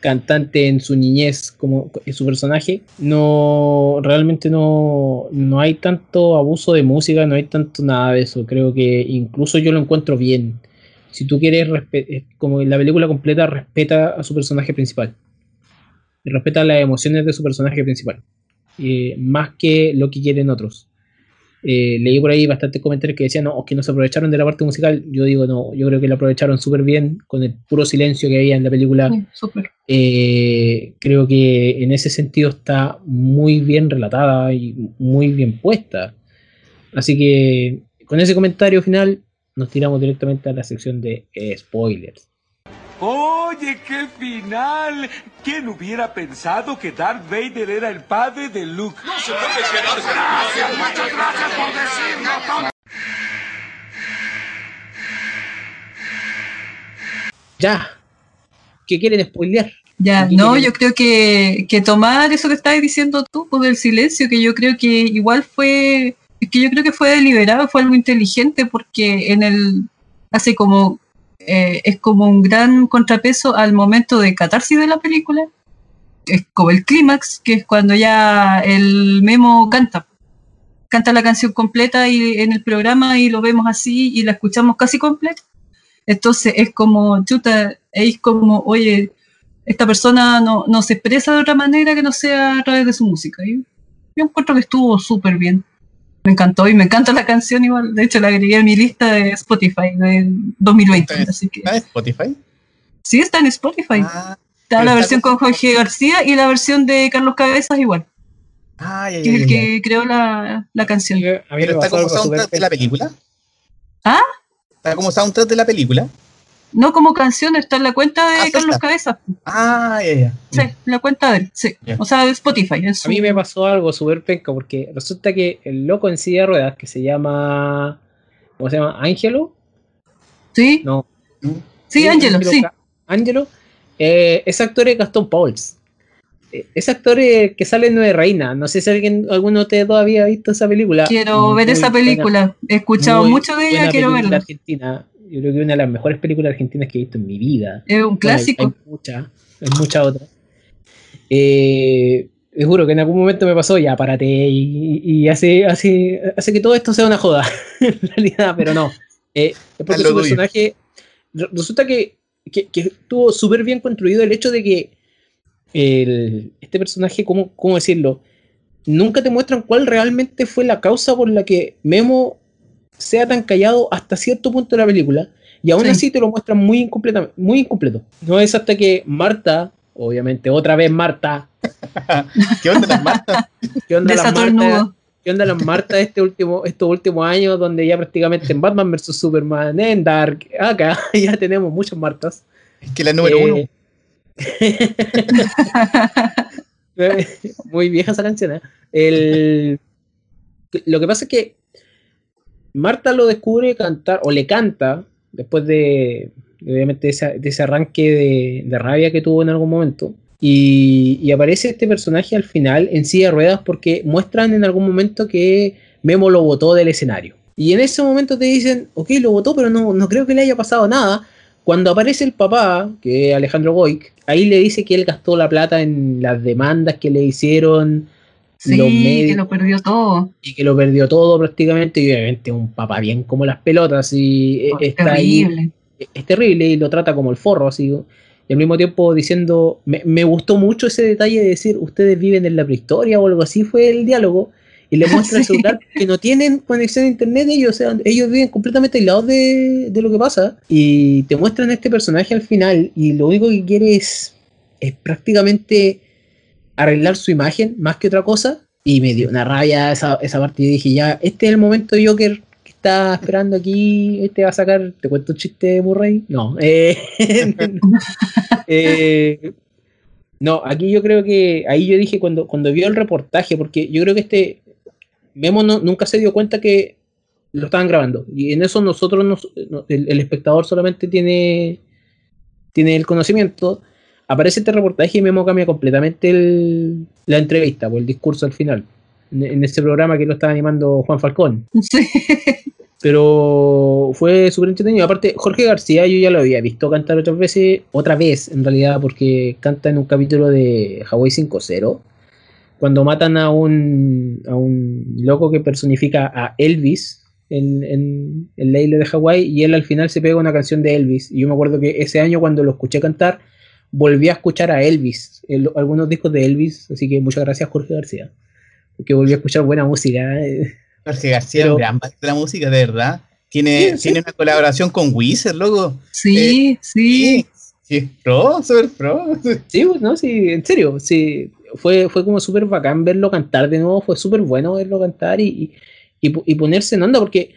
S1: cantante en su niñez como en su personaje, no realmente no, no hay tanto abuso de música, no hay tanto nada de eso. Creo que incluso yo lo encuentro bien. Si tú quieres, eh, como la película completa respeta a su personaje principal. Y respeta las emociones de su personaje principal. eh, más que lo que quieren otros. Eh, leí por ahí bastantes comentarios que decían, no, que no se aprovecharon de la parte musical. Yo digo, no, yo creo que la aprovecharon súper bien con el puro silencio que había en la película.
S3: Sí.
S1: Eh, creo que en ese sentido está muy bien relatada y muy bien puesta. Así que con ese comentario final nos tiramos directamente a la sección de spoilers.
S6: Oye, qué final. ¿Quién hubiera pensado que Darth Vader era el padre de Luke? No se puede Gracias, muchas gracias por decirlo.
S1: Ya, ¿qué quieren spoilear?
S3: Ya, no, yo creo que, que tomar eso que estabas diciendo tú, pues del silencio, que yo creo que igual fue, es que yo creo que fue deliberado, fue algo inteligente, porque en el, hace como, eh, es como un gran contrapeso al momento de catarsis de la película, es como el clímax, que es cuando ya el memo canta, canta la canción completa y en el programa y lo vemos así y la escuchamos casi completa. Entonces es como, chuta, es como, oye, esta persona no, no se expresa de otra manera que no sea a través de su música. Y yo encuentro que estuvo súper bien. Me encantó y me encanta la canción igual. De hecho, la agregué a mi lista de Spotify de 2020.
S2: Está
S3: Así que
S2: ¿Está en Spotify?
S3: sí, está en Spotify.
S2: Ah,
S3: está la
S2: está
S3: versión con
S2: con-
S3: Jorge García y la versión de Carlos Cabezas igual,
S2: ah, ya,
S3: que
S2: ya,
S3: es el
S2: ya, ya.
S3: que creó la, la canción.
S1: A mí me
S2: Pero está como soundtrack de la película.
S3: ¿Ah?
S2: Está como soundtrack de la película.
S3: No como canción, está en la cuenta de
S2: Ah,
S3: Carlos
S2: está.
S3: Cabezas.
S2: Ah, ya, ya.
S3: Sí, en la cuenta de él. Sí. O sea, de Spotify. en su-
S1: A mí me pasó algo súper penca porque resulta que el loco en silla de ruedas que se llama. ¿Cómo se llama? ¿Ángelo?
S3: Sí,
S1: No.
S3: sí, Ángelo, sí.
S1: Ángelo. eh, ese actor es Gastón Pauls. Eh, Ese actor es el que sale en Nueve Reina. No sé si alguien, alguno de ustedes todavía ha visto esa película.
S3: Quiero ver esa
S1: buena,
S3: película. He escuchado mucho de ella, quiero
S1: película
S3: verla.
S1: Argentina. Yo creo que una de las mejores películas argentinas que he visto en mi vida.
S3: Es un
S1: Bueno, hay-
S3: clásico.
S1: Hay, muchas, hay muchas otras. Eh, te juro que en algún momento me pasó, ya párate y, y hace, hace, hace que todo esto sea una joda, en realidad, pero no. Eh, es porque su personaje, re- resulta que, que, que estuvo súper bien construido el hecho de que el- este personaje, ¿cómo, ¿cómo decirlo? Nunca te muestran cuál realmente fue la causa por la que Memo sea tan callado hasta cierto punto de la película. Y aún
S3: Sí.
S1: así te lo muestran muy, incompleta, muy incompleto. No es hasta que Marta, obviamente, otra vez Marta,
S2: ¿Qué onda las Marta?
S1: ¿qué onda las Marta? ¿Qué onda las Marta este último, estos últimos años donde ya prácticamente en Batman vs Superman, en Dark, acá ya tenemos muchas Martas?
S2: Es que la número uno.
S1: Eh, Muy vieja esa canción, ¿eh? El- Lo que pasa es que Marta lo descubre cantar, o le canta, después de, obviamente, ese arranque de, rabia que tuvo en algún momento. Y, y aparece este personaje al final en silla de ruedas porque muestran en algún momento que Memo lo botó del escenario. Y en ese momento te dicen, ok, lo votó, pero no, no creo que le haya pasado nada. Cuando aparece el papá, que es Alejandro Goic, ahí le dice que él gastó la plata en las demandas que le hicieron
S3: Sí,
S1: los
S3: que lo perdió todo.
S1: y que lo perdió todo prácticamente y obviamente un papá bien como las pelotas y eh,
S3: Oh,
S1: está ahí
S3: terrible.
S1: es terrible y lo trata como el forro, así. Y al mismo tiempo diciendo, me, me gustó mucho ese detalle de decir, ustedes viven en la prehistoria o algo así, fue el diálogo. Y le muestra el
S3: Sí.
S1: celular que no tienen conexión a internet ellos, o sea, ellos viven completamente aislados de, de lo que pasa. Y te muestran a este personaje al final y lo único que quiere es, es prácticamente arreglar su imagen más que otra cosa. Y me dio una rabia esa, esa parte y dije, ya, este es el momento Joker que está esperando aquí, este va a sacar, ¿te cuento un chiste de Murray? No. eh, eh, no, aquí yo creo que, ahí yo dije cuando, cuando vio el reportaje, porque yo creo que este Memo nunca se dio cuenta que lo estaban grabando. Y en eso nosotros, nos- no- el, el espectador solamente tiene, tiene el conocimiento. Aparece este reportaje y Memo cambia completamente el- la entrevista, o el discurso al final. En, en ese programa que lo estaba animando Juan Falcón.
S3: Sí.
S1: Pero fue súper entretenido. Aparte, Jorge García yo ya lo había visto cantar otras veces, otra vez en realidad, porque canta en un capítulo de Hawaii 5.0, cuando matan a un, a un loco que personifica a Elvis en, en, en la isla de Hawái y él al final se pega una canción de Elvis. Y yo me acuerdo que ese año cuando lo escuché cantar, volví a escuchar a Elvis, el- algunos discos de Elvis, así que muchas gracias Jorge García, porque volví a escuchar buena música. eh.
S2: Jorge García,
S1: Pero-
S2: gran de la música, de verdad. Tiene,
S1: Sí, sí.
S2: tiene una colaboración con Wizard, loco.
S3: Sí, sí.
S2: Sí, pro, super pro.
S1: Sí, no, sí, en serio, sí, fue, fue como súper bacán verlo cantar de nuevo, fue súper bueno verlo cantar y, y ponerse en onda, porque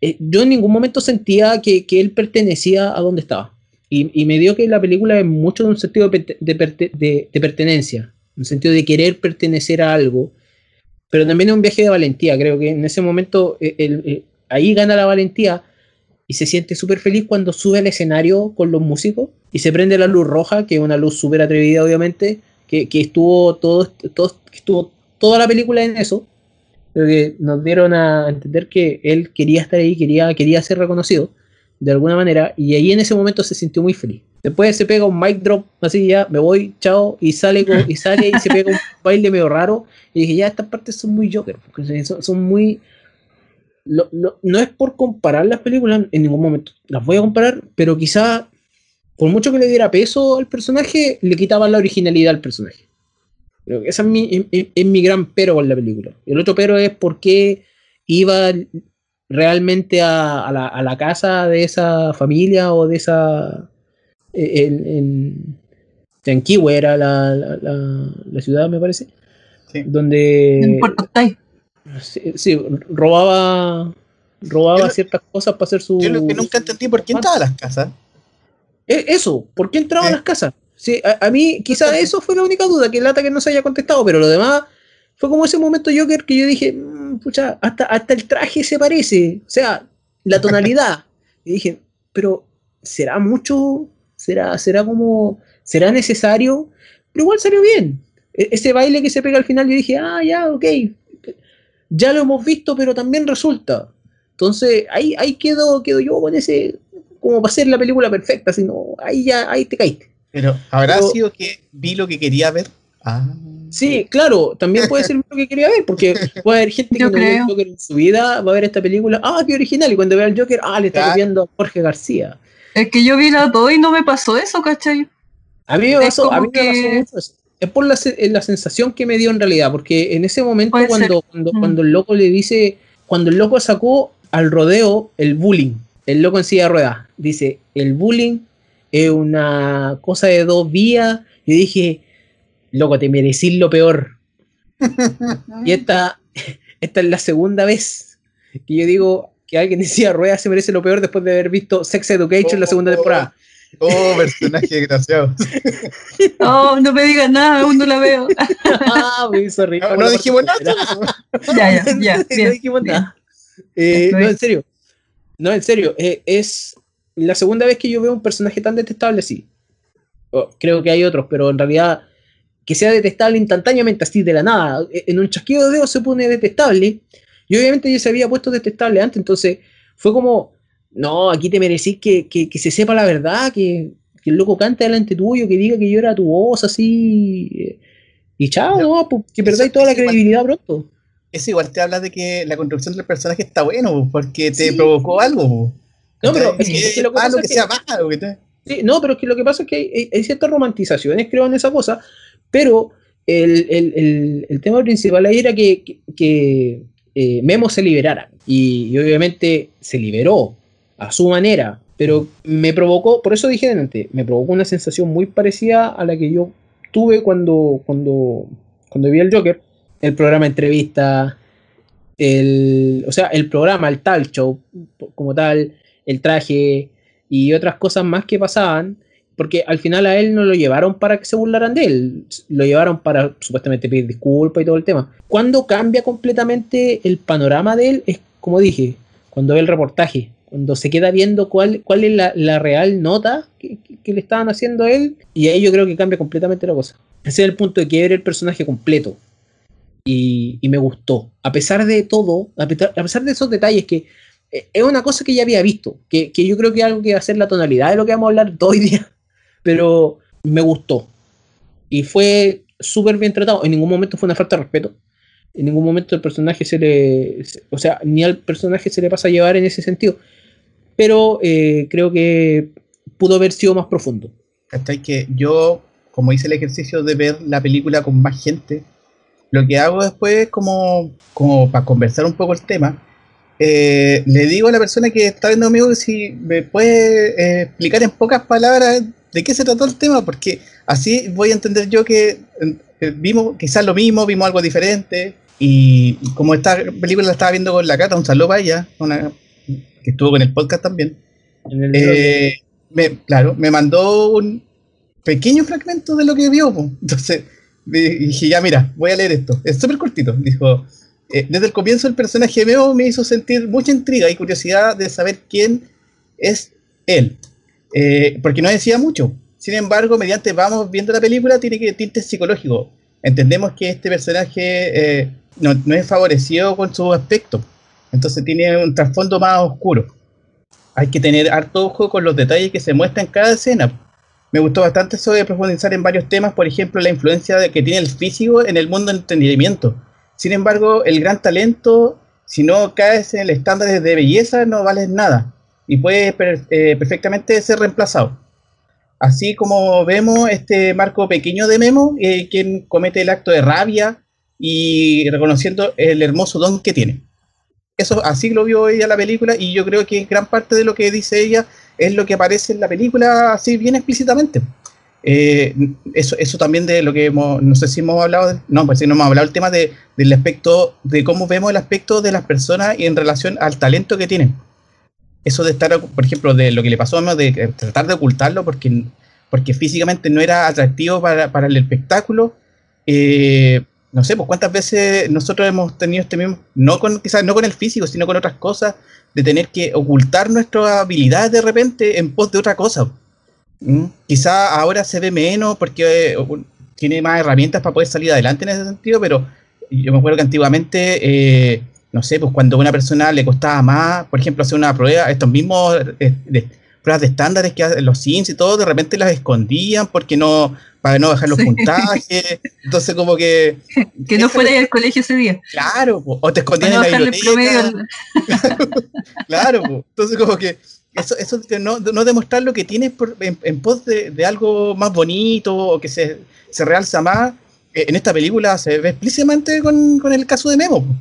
S1: eh, yo en ningún momento sentía que, que él pertenecía a donde estaba. Y, me dio que la película es mucho de un sentido de, de de- pertenencia, un sentido de querer pertenecer a algo, pero también es un viaje de valentía, creo que en ese momento eh, eh, ahí gana la valentía y se siente súper feliz cuando sube al escenario con los músicos y se prende la luz roja, que es una luz súper atrevida, obviamente, que, que estuvo todo, todo- estuvo toda la película en eso, pero que nos dieron a entender que él quería estar ahí, quería, quería ser reconocido de alguna manera, y ahí en ese momento se sintió muy feliz. Después se pega un mic drop, así ya, me voy, chao, y sale, y sale y se pega un baile medio raro, y dije, ya, estas partes son muy Joker, porque son, son muy... lo- lo- no es por comparar las películas en ningún momento, las voy a comparar, pero quizá por mucho que le diera peso al personaje, le quitaba la originalidad al personaje. Creo que esa es mi, es- es mi gran pero con la película. Y el otro pero es por qué iba realmente a, a la, a la casa de esa familia o de esa... eh, En, en Yanquiwe era la, la, la- la ciudad, me parece.
S2: Sí.
S1: Donde...
S3: En Puerto.
S1: Sí, sí, robaba robaba
S2: lo-
S1: ciertas cosas para hacer su
S2: Yo lo que nunca entendí por qué entraba a las casas.
S1: Eh, eso, ¿por qué entraba a
S2: Sí.
S1: las casas? Sí, a, a mí quizá eso fue la única duda, que el ataque no se haya contestado, pero lo demás fue como ese momento Joker que yo dije, "Mm, pucha, hasta, hasta el traje se parece, o sea, la tonalidad. y dije, pero ¿será mucho? ¿Será, será como, será necesario? Pero igual salió bien. E- ese baile que se pega al final, yo dije, ah, ya, ok. Ya lo hemos visto, pero también resulta. Entonces, ahí, ahí quedo, quedo yo con ese, como para hacer la película perfecta, sino ahí ya, ahí te caíste.
S2: Pero habrá
S1: Pero-
S2: sido que vi lo que quería ver. Ah.
S1: Sí, claro, también puede ser lo que quería ver, porque puede haber gente que no vio el. Joker en su vida, va a ver esta película, ah, qué original, y cuando vea al Joker, ah, le está
S2: Claro.
S1: copiando a Jorge García.
S3: Es que yo vi las dos y no me pasó eso, ¿cachai?
S1: A mí me pasó, a mí me pasó mucho eso. Es por la, eh, la sensación que me dio en realidad, porque en ese momento
S3: Puede
S1: cuando, cuando,
S3: Mm.
S1: cuando el loco le dice, cuando el loco sacó al rodeo el bullying, el loco en silla de ruedas, dice, el bullying es una cosa de dos vías, yo dije, loco, te merecís lo peor. y esta, esta es la segunda vez que yo digo que alguien en silla de ruedas se merece lo peor después de haber visto Sex Education la segunda
S2: Oh.
S1: temporada.
S2: Oh, personaje desgraciado.
S3: No, no me digas nada, aún no la veo.
S1: ah, me hizo reír.
S2: No, dijimos nada.
S3: ya, ya, ya.
S1: no dijimos
S3: bien.
S1: nada. Eh, no, en serio. No, en serio. eh, es la segunda vez que yo veo un personaje tan detestable así. Oh, creo que hay otros, pero en realidad que sea detestable instantáneamente, así de la nada. eh, En un chasquido de dedos se pone detestable. Y obviamente ya se había puesto detestable antes, entonces fue como, no, aquí te merecís que, que- que se sepa la verdad, que, que el loco cante delante tuyo, que diga que yo era tu voz, así. Y chao, no, pues, que perdáis toda la
S2: igual-
S1: credibilidad pronto.
S2: Eso igual te habla de que la construcción del personaje está bueno, po, porque te
S1: Sí.
S2: provocó algo. po.
S1: No, pero es que- es que
S2: Que
S1: lo que
S2: malo
S1: pasa es que-
S2: sea malo. ¿cachai?
S1: Sí, no, pero es que lo que pasa es que hay- hay ciertas romantizaciones, creo, en esa cosa, pero el, el- el- tema principal ahí era que, que- eh, Memo se liberara. Y, obviamente se liberó a su manera, pero me provocó, por eso dije antes, me provocó una sensación muy parecida a la que yo tuve cuando, cuando, cuando vi el Joker, el programa entrevista, el, o sea, el programa, el tal show como tal, el traje y otras cosas más que pasaban, porque al final a él no lo llevaron para que se burlaran de él, lo llevaron para supuestamente pedir disculpas y todo el tema. Cuando cambia completamente el panorama de él, es como dije, cuando ve el reportaje, cuando se queda viendo cuál, cuál es la, la real nota que, que- le estaban haciendo a él, y ahí yo creo que cambia completamente la cosa. Ese es el punto de quiebre el personaje completo. Y, y me gustó. A pesar de todo, a pesar, a pesar de esos detalles que eh, es una cosa que ya había visto, que, que yo creo que algo que va a ser la tonalidad de lo que vamos a hablar hoy día, pero me gustó. Y fue súper bien tratado. En ningún momento fue una falta de respeto. En ningún momento el personaje se le. O sea, ni al personaje se le pasa a llevar en ese sentido. Pero eh, creo que pudo haber sido más profundo.
S2: ¿Cachai? Que yo, como hice el ejercicio de ver la película con más gente, lo que hago después es como, como para conversar un poco el tema, eh, le digo a la persona que está viendo conmigo si me puede eh, explicar en pocas palabras de qué se trató el tema, porque así voy a entender yo que eh, vimos quizás lo mismo, vimos algo diferente, y como esta película la estaba viendo con la Cata, un saludo para ella, una, que estuvo con el podcast también.
S1: En el-
S2: Eh, me, claro, me mandó un pequeño fragmento de lo que vio. Entonces di- dije, ya mira, voy a leer esto. Es súper cortito. Dijo, eh, desde el comienzo el personaje de Memo me hizo sentir mucha intriga y curiosidad de saber quién es él. Eh, porque no decía mucho. Sin embargo, mediante vamos viendo la película, tiene que tinte psicológico. Entendemos que este personaje eh, no, no es favorecido con su aspecto. Entonces tiene un trasfondo más oscuro hay que tener harto ojo con los detalles que se muestran en cada escena. Me gustó bastante eso de profundizar en varios temas, por ejemplo, la influencia que tiene el físico en el mundo del entretenimiento. Sin embargo, el gran talento, si no caes en el estándar de belleza, no vales nada y puede eh, perfectamente ser reemplazado. Así como vemos este marco pequeño de Memo, eh, quien comete el acto de rabia y reconociendo el hermoso don que tiene eso así lo vio ella la película y yo creo que gran parte de lo que dice ella es lo que aparece en la película así bien explícitamente. Eh, eso, eso también de lo que hemos, no sé si hemos hablado, de- no, pues sí, no hemos hablado el tema de, del aspecto, de cómo vemos el aspecto de las personas y en relación al talento que tienen. Eso de estar, por ejemplo, de lo que le pasó a Emma, de tratar de ocultarlo porque, porque físicamente no era atractivo para, para el espectáculo. Eh, no sé, pues cuántas veces nosotros hemos tenido este mismo, no con, quizás no con el físico, sino con otras cosas, de tener que ocultar nuestras habilidades de repente en pos de otra cosa. ¿Mm? Quizá ahora se ve menos porque eh, tiene más herramientas para poder salir adelante en ese sentido, pero yo me acuerdo que antiguamente, eh, no sé, pues cuando a una persona le costaba más, por ejemplo, hacer una prueba, estos mismos eh, de- pruebas de estándares que hacen los Sims y todo, de repente las escondían porque no, para no bajar los
S3: Sí.
S2: puntajes. Entonces, como que,
S3: Que no fuera al colegio ese día.
S2: claro, po, o te escondían
S3: no
S2: en la
S3: el
S2: biblioteca. Claro, po. entonces como que eso, eso de no, no demostrar lo que tienes por- en, en pos de, de algo más bonito o que se, se realza más, eh, en esta película se ve explícitamente con, con el caso de Memo. po.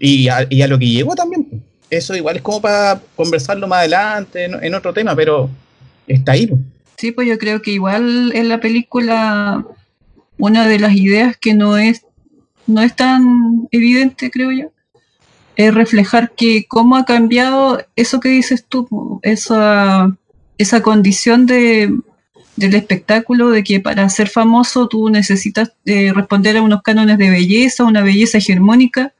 S2: Y a, lo que llegó también. Eso igual es como para conversarlo más adelante en, otro tema, pero está ahí.
S3: Sí, pues yo creo que igual en la película una de las ideas que no es no es tan evidente, creo yo, es reflejar que cómo ha cambiado eso que dices tú, esa, esa condición de, del espectáculo, de que para ser famoso tú necesitas eh, responder a unos cánones de belleza, una belleza hegemónica,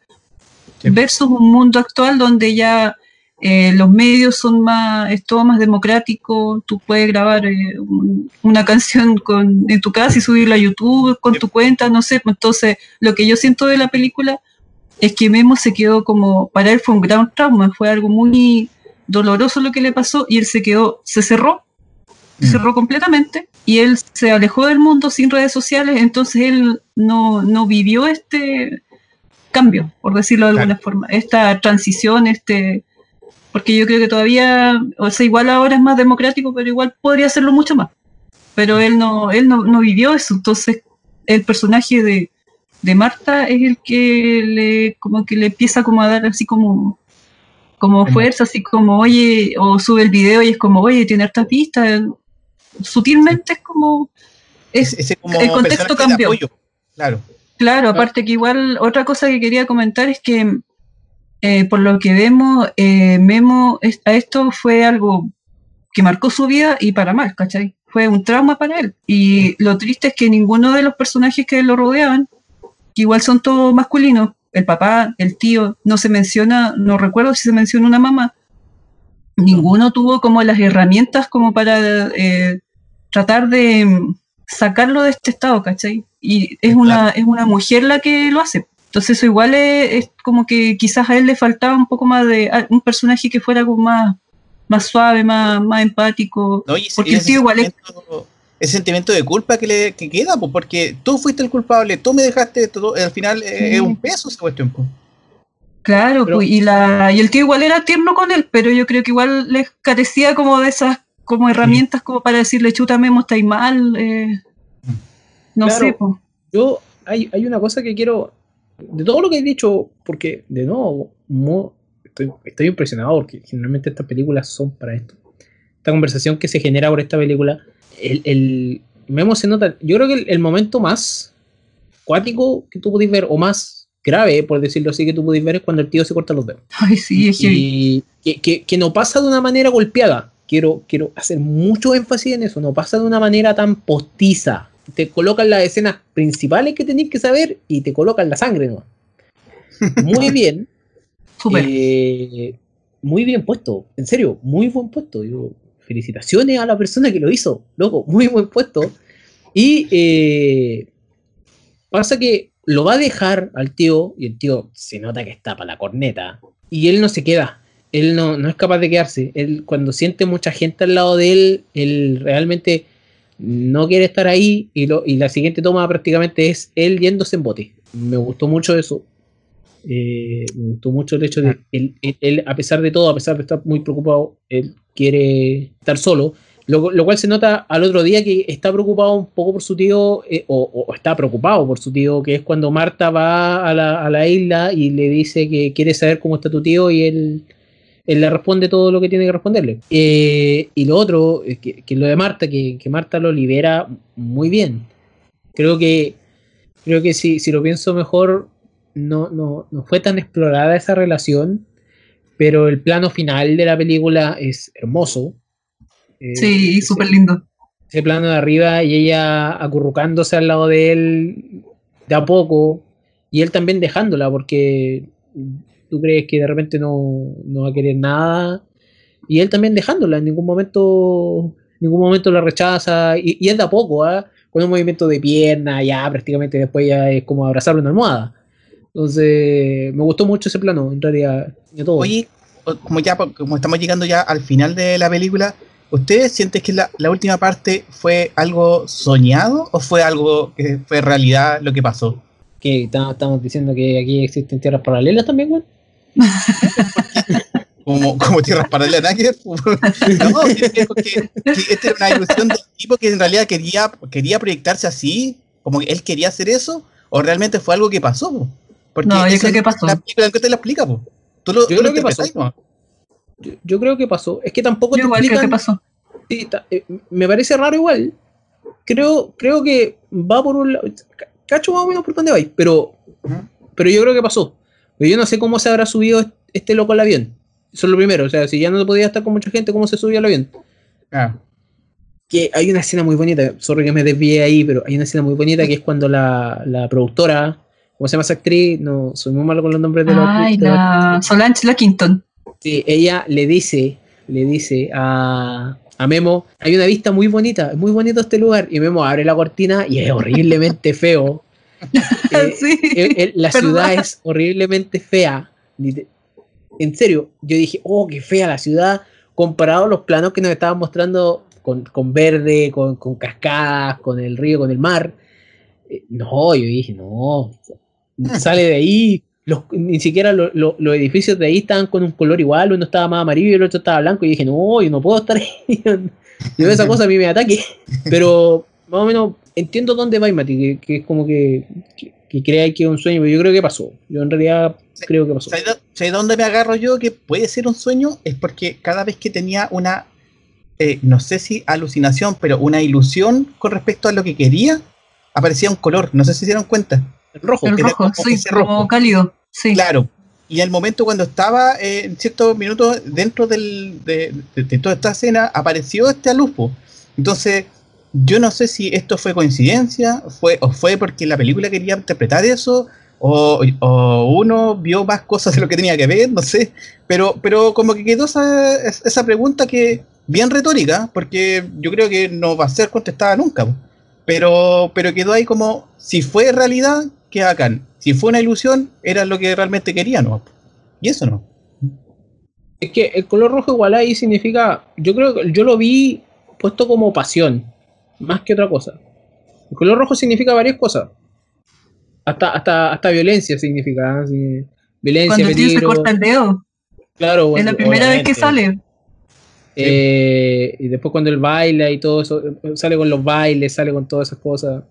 S2: Sí.
S3: versus un mundo actual donde ya eh, los medios son más, es todo más democrático, tú puedes grabar eh, un- una canción con, en tu casa y subirla a YouTube con tu cuenta, no sé, pues entonces lo que yo siento de la película es que Memo se quedó como, para él fue un gran trauma, fue algo muy doloroso lo que le pasó y él se quedó, se cerró se
S2: Mm.
S3: cerró completamente y él se alejó del mundo sin redes sociales, entonces él no, no vivió este cambio, por decirlo de alguna forma, esta transición, este porque yo creo que todavía, o sea, igual ahora es más democrático, pero igual podría hacerlo mucho más. Pero él no, él no, no vivió eso, entonces el personaje de, de Marta es el que le como que le empieza como a dar así como como fuerza, así como oye, o sube el video y es como oye, tiene hartas pistas, sutilmente es como es
S2: Ese como
S3: el contexto cambió.
S2: apoyo. Claro.
S3: Claro, aparte que igual otra cosa que quería comentar es que eh, por lo que vemos, eh, Memo es- a esto fue algo que marcó su vida y para mal, ¿cachai? Fue un trauma para él. Y lo triste es que ninguno de los personajes que lo rodeaban, que igual son todos masculinos, el papá, el tío, no se menciona, no recuerdo si se menciona una mamá, ninguno tuvo como las herramientas como para eh, tratar de sacarlo de este estado, ¿cachai? Y es una, es una mujer la que lo hace. Entonces eso igual es, es como que quizás a él le faltaba un poco más de a- un personaje que fuera como más, más suave, más, más empático.
S2: ¿no? Y ese,
S3: Porque el tío igual es-
S2: ese sentimiento de culpa que le que queda, pues, porque tú fuiste el culpable, tú me dejaste, todo, al final eh,
S3: Sí.
S2: es un peso esa cuestión. pues.
S3: Claro,
S1: Pero-
S3: pues, y, la, y el tío igual era tierno con él, pero yo creo que igual les carecía como de esas como herramientas como para decirle, chuta, Memo, estáis mal. eh, no
S1: Claro.
S3: sé.
S1: Yo, hay, hay una cosa que quiero, de todo lo que he dicho, porque de nuevo, mo- estoy, estoy impresionado porque generalmente estas películas son para esto. Esta conversación que se genera por esta película, el, el Memo se nota, yo creo que el, el momento más cuático que tú pudiste ver, o más grave, por decirlo así, que tú pudiste ver es cuando el tío se corta los dedos.
S3: Ay, sí, es.
S1: Y que, que- que no pasa de una manera golpeada. Quiero, quiero hacer mucho énfasis en eso. No pasa de una manera tan postiza. Te colocan las escenas principales que tenéis que saber y te colocan la sangre, ¿no? Muy bien.
S3: Súper.
S1: eh, muy bien puesto. En serio, muy buen puesto. Digo, felicitaciones a la persona que lo hizo. Loco, muy buen puesto. Y eh, pasa que lo va a dejar al tío y el tío se nota que está para la corneta y él no se queda. Él no, no es capaz de quedarse. Él cuando siente mucha gente al lado de él, él realmente no quiere estar ahí y, lo, y la siguiente toma prácticamente es él yéndose en bote. Me gustó mucho eso. Eh, me gustó mucho el hecho de él, él- él, a pesar de todo, a pesar de estar muy preocupado, él quiere estar solo. Lo, lo cual se nota al otro día que está preocupado un poco por su tío, eh, o, o está preocupado por su tío, que es cuando Marta va a la, a la isla y le dice que quiere saber cómo está tu tío y él, él le responde todo lo que tiene que responderle. Eh, y lo otro, es que, que lo de Marta, que, que Marta lo libera muy bien. Creo que, creo que si, si lo pienso mejor, no, no, no fue tan explorada esa relación, pero el plano final de la película es hermoso. Eh,
S3: Sí, súper lindo.
S1: ese plano de arriba y ella acurrucándose al lado de él de a poco y él también dejándola porque tú crees que de repente no, no va a querer nada y él también dejándola en ningún momento en ningún momento la rechaza y, y es de a poco ¿ah? con un movimiento de pierna ya prácticamente después ya es como abrazarle una almohada entonces me gustó mucho ese plano en realidad de todo.
S2: Oye, como ya como estamos llegando ya al final de la película, ¿ustedes sienten que la, la última parte fue algo soñado o fue algo que fue realidad lo que pasó?
S1: que ta- estamos diciendo que aquí existen tierras paralelas también güey?
S2: Como, como tierras paralelas. No, es que, que- que esta era una ilusión del tipo que en realidad quería, quería proyectarse así, como que él quería hacer eso, o realmente fue algo que pasó. po? Porque
S3: No, yo creo que pasó.
S2: La película que te la explica, po. Tú lo,
S1: Yo
S2: tú
S1: creo
S2: lo
S1: que pasó. yo, yo creo que pasó es que tampoco
S3: Yo
S1: te
S3: igual creo que
S1: explican
S3: pasó.
S1: Sí, ta- eh, me parece raro igual. Creo, creo que va por un lado. ca- Cacho más o menos por dónde vais, pero, pero yo creo que pasó. Pero yo no sé cómo se habrá subido est- este loco al avión. Eso es lo primero. O sea, si ya no podía estar con mucha gente, ¿cómo se subió al avión?
S2: Ah,
S1: Que hay una escena muy bonita. Sorry que me desvié ahí, pero hay una escena muy bonita que es cuando la, la productora, ¿cómo se llama esa actriz? No, soy muy malo con los nombres de la
S3: Ay,
S1: actriz. la-
S3: la Solange Lackington.
S1: Sí, ella le dice, le dice a, a Memo, hay una vista muy bonita, es muy bonito este lugar. Y Memo abre la cortina y es horriblemente feo. Eh,
S3: Sí,
S1: la
S3: ¿verdad?
S1: ciudad es horriblemente fea. En serio, yo dije, oh, qué fea la ciudad comparado a los planos que nos estaban mostrando con, con verde, con, con cascadas, con el río, con el mar. Eh, No, yo dije, no, sale de ahí. Los, ni siquiera lo- lo- los edificios de ahí estaban con un color igual, uno estaba más amarillo y el otro estaba blanco. Y dije, no, yo no puedo estar ahí. Yo esa cosa a mí me ataque. Pero más o menos entiendo dónde va Mati, que, que es como que, que, que crea que es un sueño, pero yo creo que pasó. Yo en realidad
S2: Sí.
S1: creo que pasó.
S2: ¿Sabes dó- sabes dónde me agarro yo que puede ser un sueño? Es porque cada vez que tenía una, eh, no sé si alucinación, pero una ilusión con respecto a lo que quería, aparecía un color. No sé si se dieron cuenta.
S1: El rojo.
S3: El rojo,
S2: como
S3: sí, como
S2: rojo.
S3: cálido. Sí.
S2: Claro. Y al momento cuando estaba eh, en ciertos minutos dentro del, de, de- de toda esta escena, apareció este alupo. Entonces, yo no sé si esto fue coincidencia, fue, o fue porque la película quería interpretar eso, o, o uno vio más cosas de lo que tenía que ver, no sé. Pero, pero como que quedó esa, esa pregunta que, bien retórica, porque yo creo que no va a ser contestada nunca. Pero, pero quedó ahí como, si fue realidad, qué bacán. Si fue una ilusión, era lo que realmente quería, ¿no? Y eso no.
S1: Es que el color rojo igual ahí significa, yo creo que yo lo vi puesto como pasión, más que otra cosa. El color rojo significa varias cosas. Hasta, hasta, hasta violencia significa. así, violencia,
S3: Cuando el tío se
S1: peligro.
S3: corta el dedo.
S1: Claro,
S3: Es
S1: bueno,
S3: la primera vez que sale.
S1: Eh, y después cuando él baila y todo eso, eh, sale con los bailes, sale con todas esas cosas.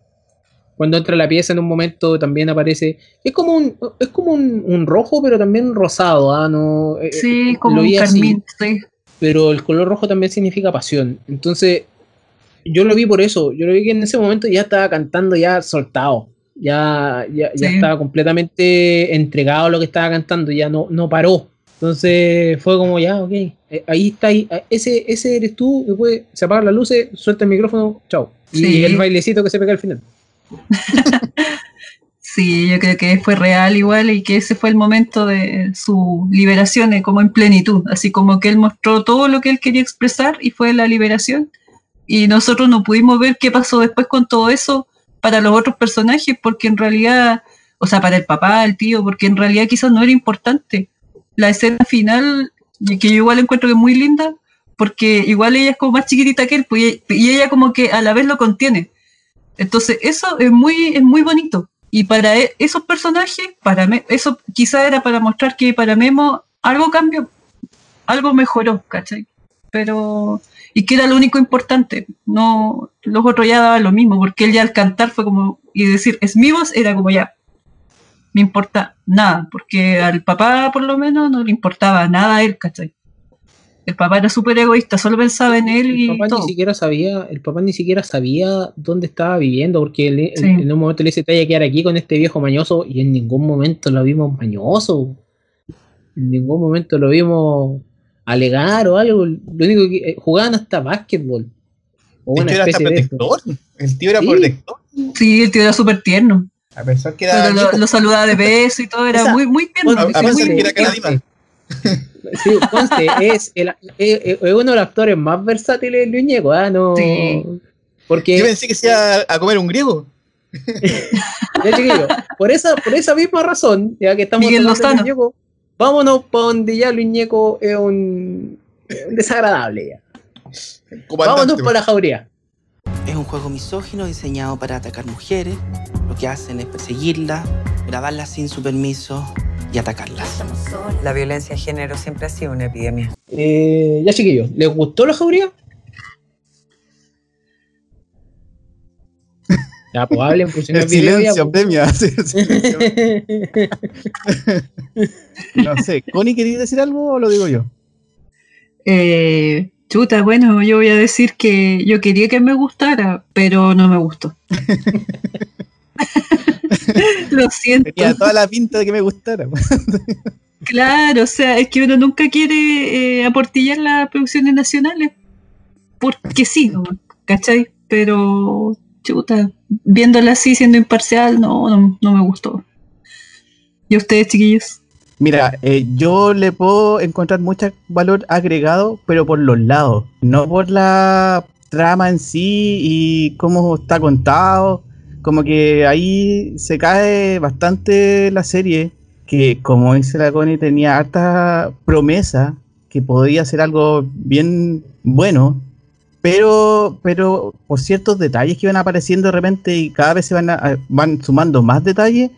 S1: Cuando entra la pieza en un momento también aparece. Es como un, es como un, un rojo, pero también rosado, ¿ah? No, eh,
S3: Sí,
S1: eh,
S3: como un carmín. Sí.
S1: pero el color rojo también significa pasión. Entonces, yo lo vi por eso. Yo lo vi que en ese momento ya estaba cantando, ya soltado. Ya, ya, ya
S3: Sí.
S1: estaba completamente entregado a lo que estaba cantando, ya no, no paró. Entonces fue como ya, ok, eh, ahí está, ahí, eh, ese, ese eres tú, después se apagan las luces, suelta el micrófono, chao. Y el bailecito que se pega al final.
S3: Sí, yo creo que fue real igual y que ese fue el momento de su liberación eh, como en plenitud, así como que él mostró todo lo que él quería expresar y fue la liberación y nosotros no pudimos ver qué pasó después con todo eso para los otros personajes porque en realidad, o sea, para el papá, el tío, porque en realidad quizás no era importante. La escena final, que yo igual encuentro que es muy linda, porque igual ella es como más chiquitita que él, pues, y ella como que a la vez lo contiene. Entonces, eso es muy, es muy bonito. Y para e- esos personajes, para Me- eso quizá era para mostrar que para Memo algo cambió, algo mejoró, ¿cachai? Pero, y que era lo único importante, no, los otros ya daban lo mismo, porque él ya al cantar fue como, y decir, es mi voz, era como ya, me importa nada, porque al papá por lo menos no le importaba nada a él, ¿cachai? El papá era súper egoísta, solo pensaba en él
S1: El
S3: y
S1: papá
S3: todo.
S1: ni siquiera sabía, el papá ni siquiera sabía dónde estaba viviendo, porque él-
S3: Sí.
S1: en un momento le dice, te voy a quedar aquí con este viejo mañoso, y en ningún momento lo vimos mañoso. En ningún momento lo vimos alegar o algo. Lo único que eh, jugaban hasta básquetbol. O
S2: De
S1: una
S2: hasta
S1: especie de.
S2: El tío era
S1: Sí.
S2: protector.
S3: Sí, el tío era súper tierno.
S2: A pesar que era.
S3: Lo, lo saludaba de beso y todo, era
S1: Esa-
S3: muy, muy tierno.
S1: Bueno,
S2: a
S3: sí,
S2: pesar
S3: muy-
S2: que era canadima.
S1: Sí, conste, es, el- es, es uno de los actores más versátiles de Luis Ñeco, ¿ah? No,
S3: Sí.
S1: Porque
S2: Yo pensé que se iba a comer un griego.
S1: Ya, chiquillo, por esa, por esa misma razón, ya que estamos
S3: Miguel
S1: hablando de
S3: Lozano.
S1: Vámonos para donde ya Luis Ñeco es un, es un desagradable ya.
S2: Comandante,
S1: Vámonos para la jauría.
S7: Es un juego misógino diseñado para atacar mujeres. Lo que hacen es perseguirlas, grabarlas sin su permiso y atacarlas.
S8: La violencia de género siempre ha sido una epidemia.
S1: Eh, ya chiquillos, ¿les gustó la jauría? Ya, pues hablen, pues si no
S2: El silencio
S1: pues.
S2: premia. No sé, ¿Connie quería decir algo o lo digo yo?
S3: Eh, chuta, bueno, yo voy a decir que yo quería que me gustara, pero no me gustó. Lo siento.
S2: Tenía toda la pinta de que me gustara.
S3: Claro, o sea, es que uno nunca quiere eh, aportillar las producciones nacionales. Porque sí, ¿cachai? Pero, chuta, viéndola así, siendo imparcial, no, no, no me gustó. ¿Y ustedes, chiquillos?
S2: Mira, eh, yo le puedo encontrar mucho valor agregado, pero por los lados, no por la trama en sí y cómo está contado. Como que ahí se cae bastante la serie, que como dice la Connie tenía harta promesa, que podía ser algo bien bueno, pero, pero por ciertos detalles que van apareciendo de repente y cada vez se van, a- van sumando más detalles,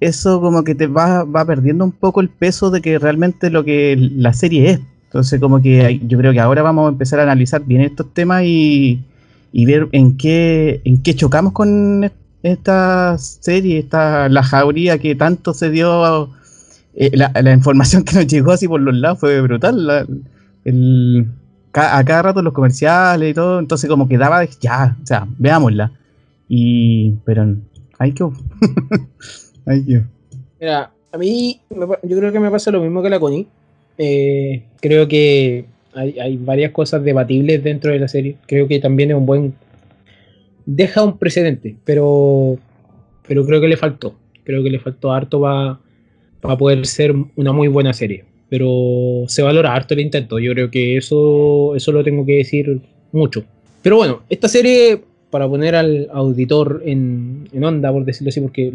S2: eso como que te va, va perdiendo un poco el peso de que realmente lo que la serie es. Entonces como que yo creo que ahora vamos a empezar a analizar bien estos temas y, y ver en qué, en qué chocamos con est- esta serie, esta la jauría que tanto se dio eh, la, la información que nos llegó así por los lados fue brutal. el, a cada rato los comerciales y todo, entonces como que daba ya, o sea, veámosla. Y, pero, ay que, ay que,
S1: Mira, a mí me pa- yo creo que me pasa lo mismo que la Connie. Eh, creo que hay, hay varias cosas debatibles dentro de la serie. Creo que también es un buen... Deja un precedente, pero, pero creo que le faltó. Creo que le faltó harto para poder ser una muy buena serie. Pero se valora harto el intento. Yo creo que eso, eso lo tengo que decir mucho. Pero bueno, esta serie, para poner al auditor en, en onda, por decirlo así, porque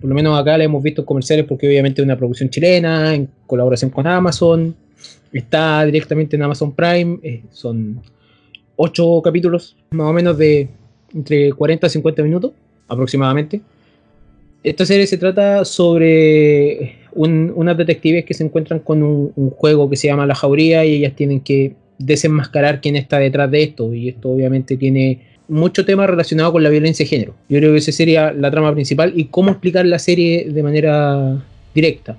S1: por lo menos acá la hemos visto en comerciales porque obviamente es una producción chilena, en colaboración con Amazon, está directamente en Amazon Prime, eh, son ocho capítulos, más o menos de entre 40 y 50 minutos aproximadamente. Esta serie se trata sobre un- unas detectives que se encuentran con un, juego que se llama La Jauría y ellas tienen que desenmascarar quién está detrás de esto y esto obviamente tiene mucho tema relacionado con la violencia de género. Yo creo que esa sería la trama principal y cómo explicar la serie de manera directa.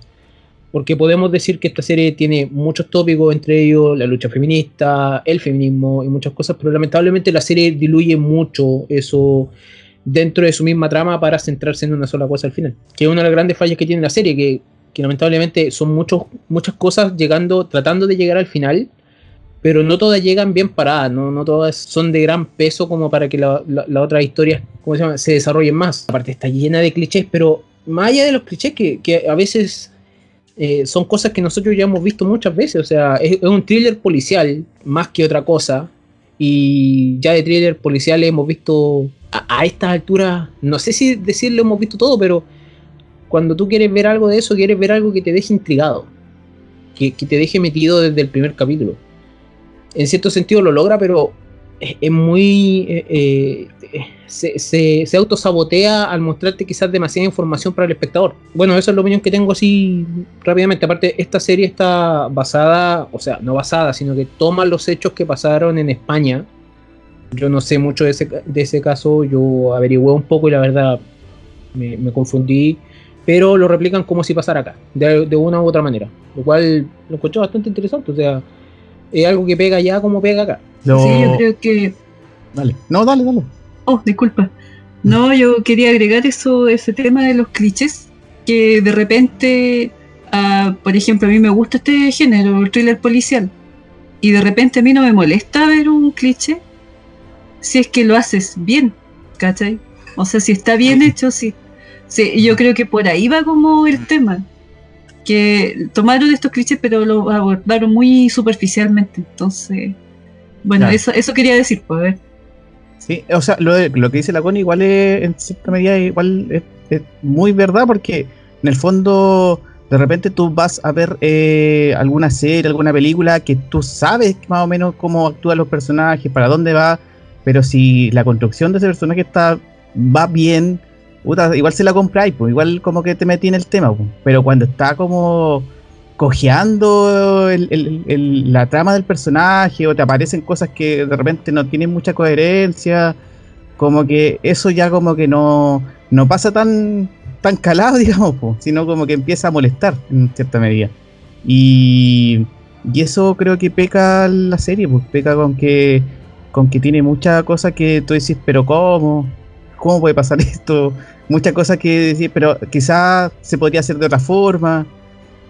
S1: Porque podemos decir que esta serie tiene muchos tópicos, entre ellos la lucha feminista, el feminismo y muchas cosas, pero lamentablemente la serie diluye mucho eso dentro de su misma trama para centrarse en una sola cosa al final. Que es una de las grandes fallas que tiene la serie, que, que lamentablemente son muchos, muchas cosas llegando, tratando de llegar al final, pero no todas llegan bien paradas, no, no todas son de gran peso como para que la, la, la otra historia ¿cómo se, se desarrollen más. Aparte está llena de clichés, pero más allá de los clichés que, que a veces eh, son cosas que nosotros ya hemos visto muchas veces, o sea, es, un thriller policial más que otra cosa, y ya de thriller policial hemos visto a, a estas alturas, no sé si decirlo hemos visto todo, pero cuando tú quieres ver algo de eso, quieres ver algo que te deje intrigado, que, te deje metido desde el primer capítulo en cierto sentido lo logra, pero es, muy. eh, eh, se, se, se autosabotea al mostrarte quizás demasiada información para el espectador. Bueno, esa es la opinión que tengo así rápidamente. Aparte, esta serie está basada, o sea, no basada, sino que toma los hechos que pasaron en España. Yo no sé mucho de ese, de ese caso, yo averigüé un poco y la verdad me confundí, pero lo replican como si pasara acá, de, de una u otra manera, lo cual lo encontré bastante interesante. O sea, es algo que pega allá como pega acá.
S2: Lo-
S3: Sí, yo creo que.
S2: Dale. No, dale, dale.
S3: Oh, disculpa. No, yo quería agregar eso, ese tema de los clichés, que de repente, ah, por ejemplo, a mí me gusta este género, el thriller policial, y de repente a mí no me molesta ver un cliché si es que lo haces bien, ¿cachai? O sea, si está bien hecho, sí. Sí yo creo que por ahí va como el tema, que tomaron estos clichés pero lo abordaron muy superficialmente, entonces... Bueno,
S2: Claro.
S3: eso, eso quería decir, pues a ver.
S2: Sí, o sea, lo, de- lo que dice la Connie igual es, en cierta medida, igual es, es muy verdad porque en el fondo de repente tú vas a ver eh, alguna serie, alguna película que tú sabes más o menos cómo actúan los personajes, para dónde va, pero si la construcción de ese personaje está va bien, igual se la compráis, pues igual como que te metí en el tema, pues. pero cuando está como cojeando la trama del personaje o te aparecen cosas que de repente no tienen mucha coherencia, como que eso ya como que no, no pasa tan, tan calado, digamos, po, sino como que empieza a molestar en cierta medida. Y, y eso creo que peca la serie, pues peca con que, con que tiene muchas cosas que tú decís, pero ¿cómo? ¿Cómo puede pasar esto? Muchas cosas que decís, pero quizás se podría hacer de otra forma.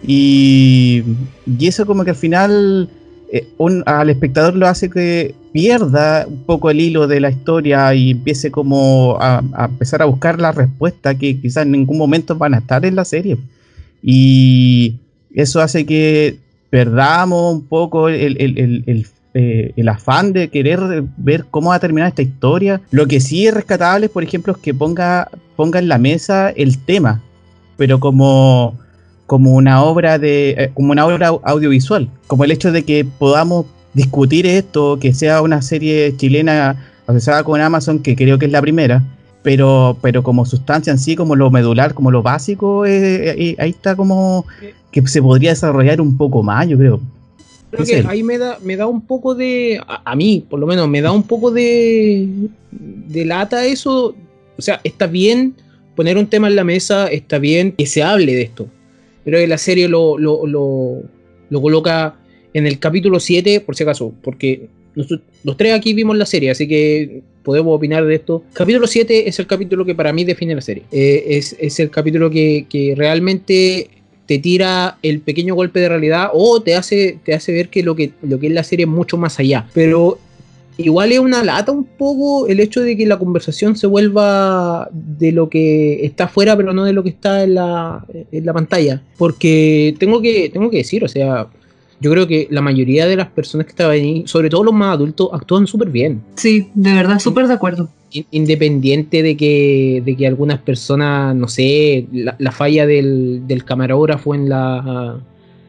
S2: Y, y eso como que al final eh, al espectador lo hace que pierda un poco el hilo de la historia y empiece como a, empezar a buscar la respuesta que quizás en ningún momento van a estar en la serie. Y eso hace que perdamos un poco el, el- el- el, eh, el afán de querer ver cómo va a terminar esta historia. Lo que sí es rescatable, por ejemplo, es que ponga, ponga en la mesa el tema, pero como como una obra de eh, como una obra au- audiovisual como el hecho de que podamos discutir esto, que sea una serie chilena asociada con Amazon, que creo que es la primera, pero, pero como sustancia en sí, como lo medular, como lo básico, eh, eh, ahí está como que se podría desarrollar un poco más, yo creo.
S1: Creo que ahí me da, me da un poco de. A, a mí, por lo menos, me da un poco de. de lata eso. O sea, está bien poner un tema en la mesa, está bien que se hable de esto. Pero la serie lo, lo, lo, lo coloca en el capítulo 7, por si acaso, porque nosotros- los tres aquí vimos la serie, así que podemos opinar de esto. Capítulo 7 es el capítulo que para mí define la serie. Eh, es, es el capítulo que, que realmente te tira el pequeño golpe de realidad o te hace, te hace ver que lo, que lo que es la serie es mucho más allá. Pero igual es una lata un poco el hecho de que la conversación se vuelva de lo que está afuera, pero no de lo que está en la, en la pantalla. Porque tengo que, tengo que decir, o sea, yo creo que la mayoría de las personas que estaban ahí, sobre todo los más adultos, actúan súper bien.
S3: Sí, de verdad, súper de acuerdo.
S1: In- Independiente de que, de que algunas personas, no sé, la, la falla del, del camarógrafo en la,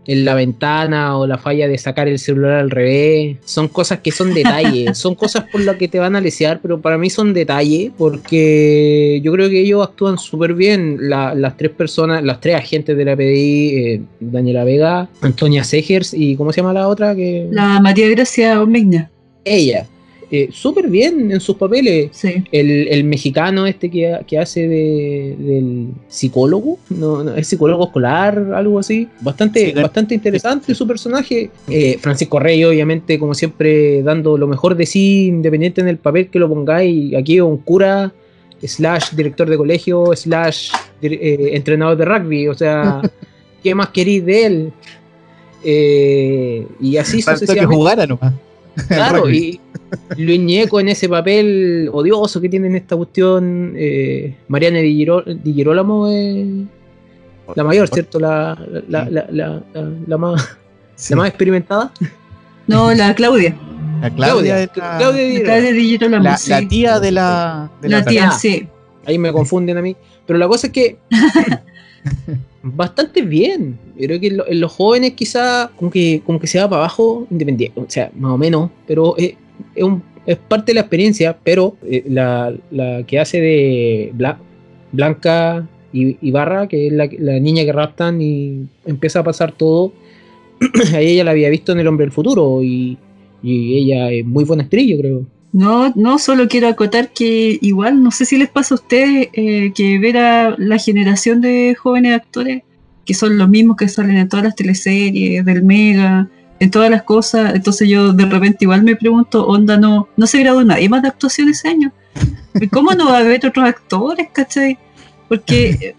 S1: en la ventana o la falla de sacar el celular al revés, son cosas que son detalles, son cosas por las que te van a lesear, pero para mí son detalles porque yo creo que ellos actúan súper bien. La- las tres personas, las tres agentes de la PDI, eh, Daniela Vega, Antonia Segers y ¿cómo se llama la otra? que
S3: La María Gracia Omegna.
S1: Ella. Eh, súper bien en sus papeles.
S3: Sí.
S1: El, el mexicano este que, que hace de, del psicólogo, no, no, es psicólogo escolar, algo así. Bastante,
S2: Sí,
S1: bastante interesante su personaje. Eh, Francisco Rey, obviamente, como siempre, dando lo mejor de sí, independiente en el papel que lo pongáis. Aquí un cura, slash director de colegio, slash eh, entrenador de rugby. O sea, ¿qué más queréis de él? Eh, y así
S2: Faltó que
S1: sucesivamente.
S2: jugara nomás.
S1: Claro, y Luis Ñeco en ese papel odioso que tiene en esta cuestión. eh, Mariana Di, Giro- Di Girolamo es la mayor, ¿cierto? La, la, la, la, la- la más,
S2: Sí.
S1: la más experimentada.
S3: No, la Claudia.
S2: La Claudia,
S1: Claudia Di
S3: La
S1: Girolamo.
S3: Claudia Di Girolamo,
S2: la-
S3: sí.
S2: la tía de la, de
S3: La tía,
S1: Ah.
S3: sí.
S1: Ahí me confunden a mí. Pero la cosa es que bastante bien. Creo que en, lo- en los jóvenes quizá como que, como que se va para abajo, independiente, o sea, más o menos, pero es, es parte de la experiencia, pero eh, la, la que hace de Bla- Blanca I- Ibarra, que es la, la niña que raptan y empieza a pasar todo, a ella la había visto en El Hombre del Futuro y, y ella es muy buena actriz, yo creo.
S3: No, no, solo quiero acotar que igual, no sé si les pasa a ustedes eh, que ver a la generación de jóvenes actores, que son los mismos que salen en todas las teleseries, del Mega, en todas las cosas, entonces yo de repente igual me pregunto, onda, no, no se graduó nadie más de actuación ese año. ¿Cómo no va a haber otros actores, cachai? Porque eh,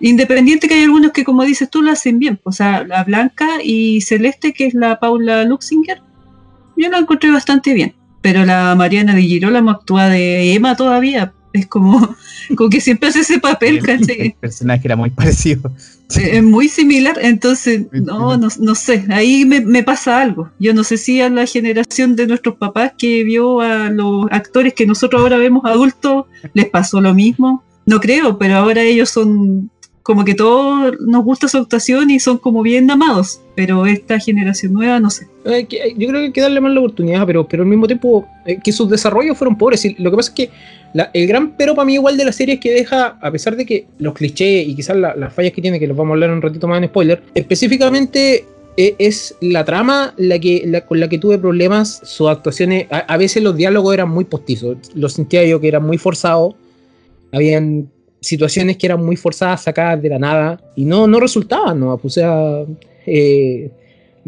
S3: independiente que hay algunos que, como dices tú, lo hacen bien, o sea, la Blanca y Celeste, que es la Paula Luxinger, yo la encontré bastante bien pero la Mariana de Girolamo actúa de Emma todavía. Es como, como que siempre hace ese papel,
S2: El,
S3: ¿cachai?
S2: el personaje era muy parecido.
S3: Es muy similar, entonces, no, no, no sé, ahí me, me pasa algo. Yo no sé si a la generación de nuestros papás que vio a los actores que nosotros ahora vemos adultos les pasó lo mismo. No creo, pero ahora ellos son como que todos nos gusta su actuación y son como bien amados, pero esta generación nueva no sé.
S1: Yo creo que hay que darle más la oportunidad, pero, pero al mismo tiempo eh, que sus desarrollos fueron pobres. Y lo que pasa es que el gran pero para mí igual de la serie es que deja, a pesar de que los clichés y quizás la- las fallas que tiene, que los vamos a hablar un ratito más en spoiler, específicamente eh, es la trama la que, con la que tuve problemas, sus actuaciones, a, a veces los diálogos eran muy postizos, los sentía yo que eran muy forzados, habían situaciones que eran muy forzadas, sacadas de la nada, y no, no resultaban, ¿no? O sea, eh,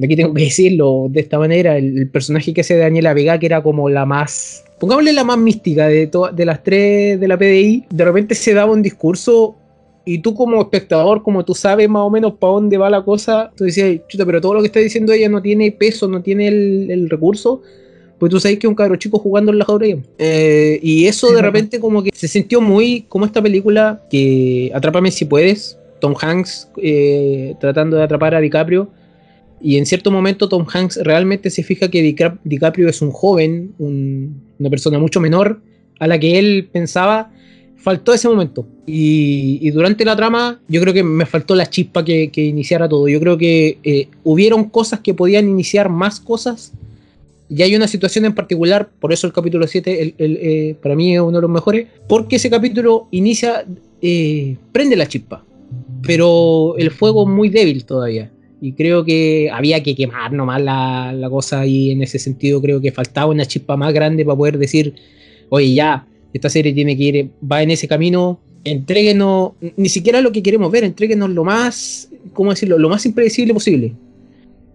S1: aquí tengo que decirlo de esta manera, el, el personaje que hace Daniela Vega, que era como la más, pongámosle la más mística de, de las tres de la PDI, de repente se daba un discurso y tú como espectador, como tú sabes más o menos para dónde va la cosa, tú decías, chuta, pero todo lo que está diciendo ella no tiene peso, no tiene el, el recurso, pues tú sabes que es un cabro chico jugando en la jauría. Eh, y eso de repente como que se sintió muy como esta película que Atrápame si puedes, Tom Hanks eh, tratando de atrapar a DiCaprio. Y en cierto momento Tom Hanks realmente se fija que Dicap- DiCaprio es un joven, un- una persona mucho menor a la que él pensaba. Faltó ese momento. Y, y durante la trama yo creo que me faltó la chispa que, que iniciara todo. Yo creo que eh, hubieron cosas que podían iniciar más cosas Y hay una situación en particular, por eso el capítulo 7 el- el, eh, para mí es uno de los mejores, porque ese capítulo inicia, eh, prende la chispa, pero el fuego es muy débil todavía. Y creo que había que quemar nomás la, la cosa y en ese sentido creo que faltaba una chispa más grande para poder decir, oye ya, esta serie tiene que ir, va en ese camino, entréguenos, ni siquiera lo que queremos ver, entréguenos lo más, ¿cómo decirlo?, lo más impredecible posible.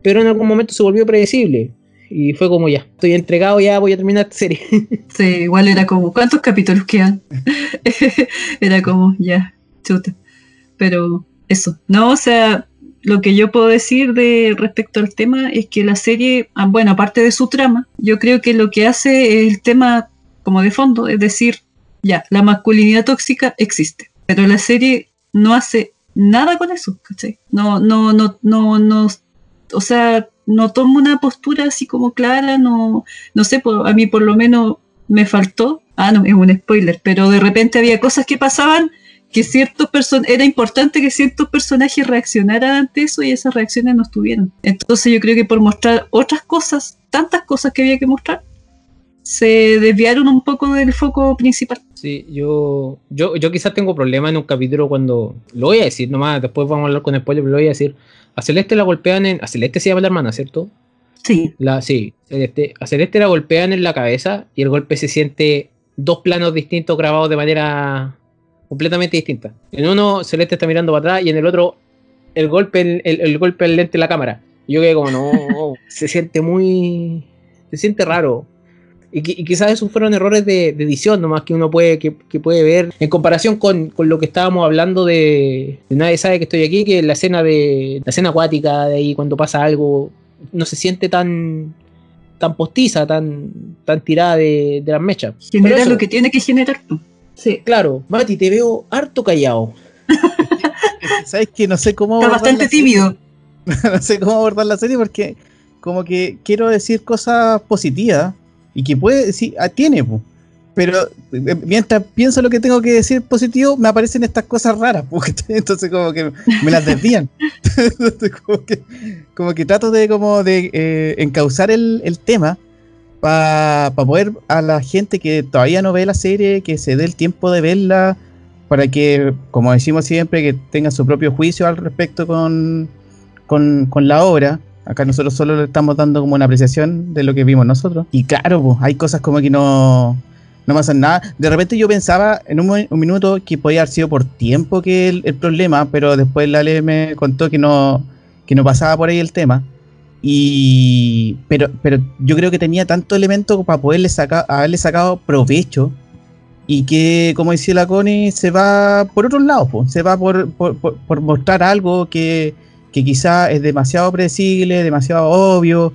S1: Pero en algún momento se volvió predecible. Y fue como ya, estoy entregado, ya voy a terminar esta serie.
S3: Sí, igual era como, ¿cuántos capítulos quedan? era como, ya, chuta. Pero eso, no, o sea, lo que yo puedo decir de respecto al tema es que la serie, ah, bueno, aparte de su trama, yo creo que lo que hace es el tema como de fondo, es decir, ya, la masculinidad tóxica existe, pero la serie no hace nada con eso, ¿cachai? No, no, no, no, no, o sea, no toma una postura así como clara, no, no sé, por- a mí por lo menos me faltó, ah, no, es un spoiler, pero de repente había cosas que pasaban que ciertos person era importante que ciertos personajes reaccionaran ante eso y esas reacciones no estuvieron. Entonces yo creo que por mostrar otras cosas, tantas cosas que había que mostrar, se desviaron un poco del foco principal.
S1: Sí, yo, yo, yo quizás tengo problemas en un capítulo cuando. Lo voy a decir nomás, después vamos a hablar con spoiler, pero lo voy a decir. A Celeste la golpean en. A Celeste se llama la hermana, ¿cierto?
S3: Sí,
S1: La, sí, Celeste. A Celeste la golpean en la cabeza y el golpe se siente dos planos distintos grabados de manera completamente distinta. En uno, Celeste está mirando para atrás y en el otro, el golpe, el, el- el golpe al lente de la cámara. Y yo quedé como, no, se siente muy. Se siente raro. Y, y quizás esos fueron errores de, de edición, nomás que uno puede, que, que puede ver. En comparación con, con lo que estábamos hablando de, de Nadie sabe que estoy aquí, que la escena de. La escena acuática de ahí cuando pasa algo. No se siente tan. tan postiza, tan. tan tirada de, de las mechas.
S3: Genera
S1: eso,
S3: lo que tiene que generar. Sí,
S1: Claro, Mati, te veo harto callado.
S2: ¿Sabes que No sé cómo.
S3: está bastante tímido.
S2: no sé cómo abordar la serie porque como que quiero decir cosas positivas y que puede decir, ah, tiene, po. pero eh, mientras pienso lo que tengo que decir positivo, me aparecen estas cosas raras, entonces como que me las desvían. Como, que, como que trato de como de eh, encauzar el, tema para poder a la gente que todavía no ve la serie, que se dé el tiempo de verla, para que, como decimos siempre, que tenga su propio juicio al respecto con, con, con la obra. Acá nosotros solo le estamos dando como una apreciación de lo que vimos nosotros. Y claro, pues, hay cosas como que no, no pasan nada. De repente yo pensaba en un, un minuto que podía haber sido por tiempo que el, el problema, pero después la Ale me contó que no, que no pasaba por ahí el tema. Y pero, pero yo creo que tenía tanto elemento para poderle sacar, haberle sacado provecho. Y que, como decía la Connie, se va por otros lados, se va por, por, por- por mostrar algo que, que quizá es demasiado predecible, demasiado obvio,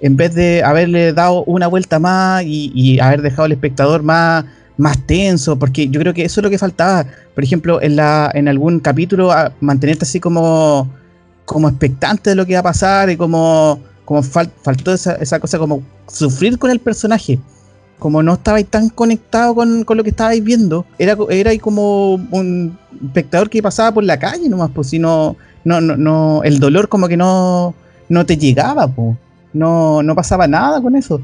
S2: en vez de haberle dado una vuelta más y, haber dejado al espectador más, más tenso, porque yo creo que eso es lo que faltaba. Por ejemplo, en, la, en algún capítulo, mantenerte así como, como expectante de lo que va a pasar y como, como fal- faltó esa, cosa como sufrir con el personaje. Como no estabais tan conectado con, con lo que estabais viendo, era, era como un espectador que pasaba por la calle nomás, pues si no, no, no, no, el dolor como que no, no te llegaba, pues. No, no pasaba nada con eso.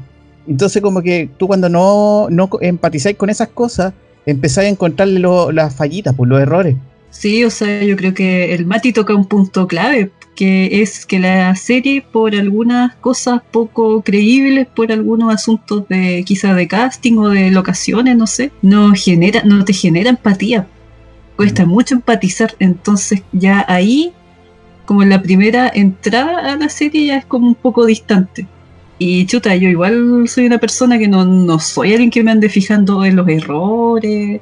S2: Entonces como que tú cuando no, no empatizáis con esas cosas, empezáis a encontrarle lo- las fallitas, pues los errores.
S3: Sí, o sea, yo creo que el Mati toca un punto clave, que es que la serie, por algunas cosas poco creíbles, por algunos asuntos de quizás de casting o de locaciones, no sé, no genera, no te genera empatía. Cuesta mucho empatizar, entonces ya ahí, como en la primera entrada a la serie, ya es como un poco distante. Y chuta, yo igual soy una persona que no, no soy alguien que me ande fijando en los errores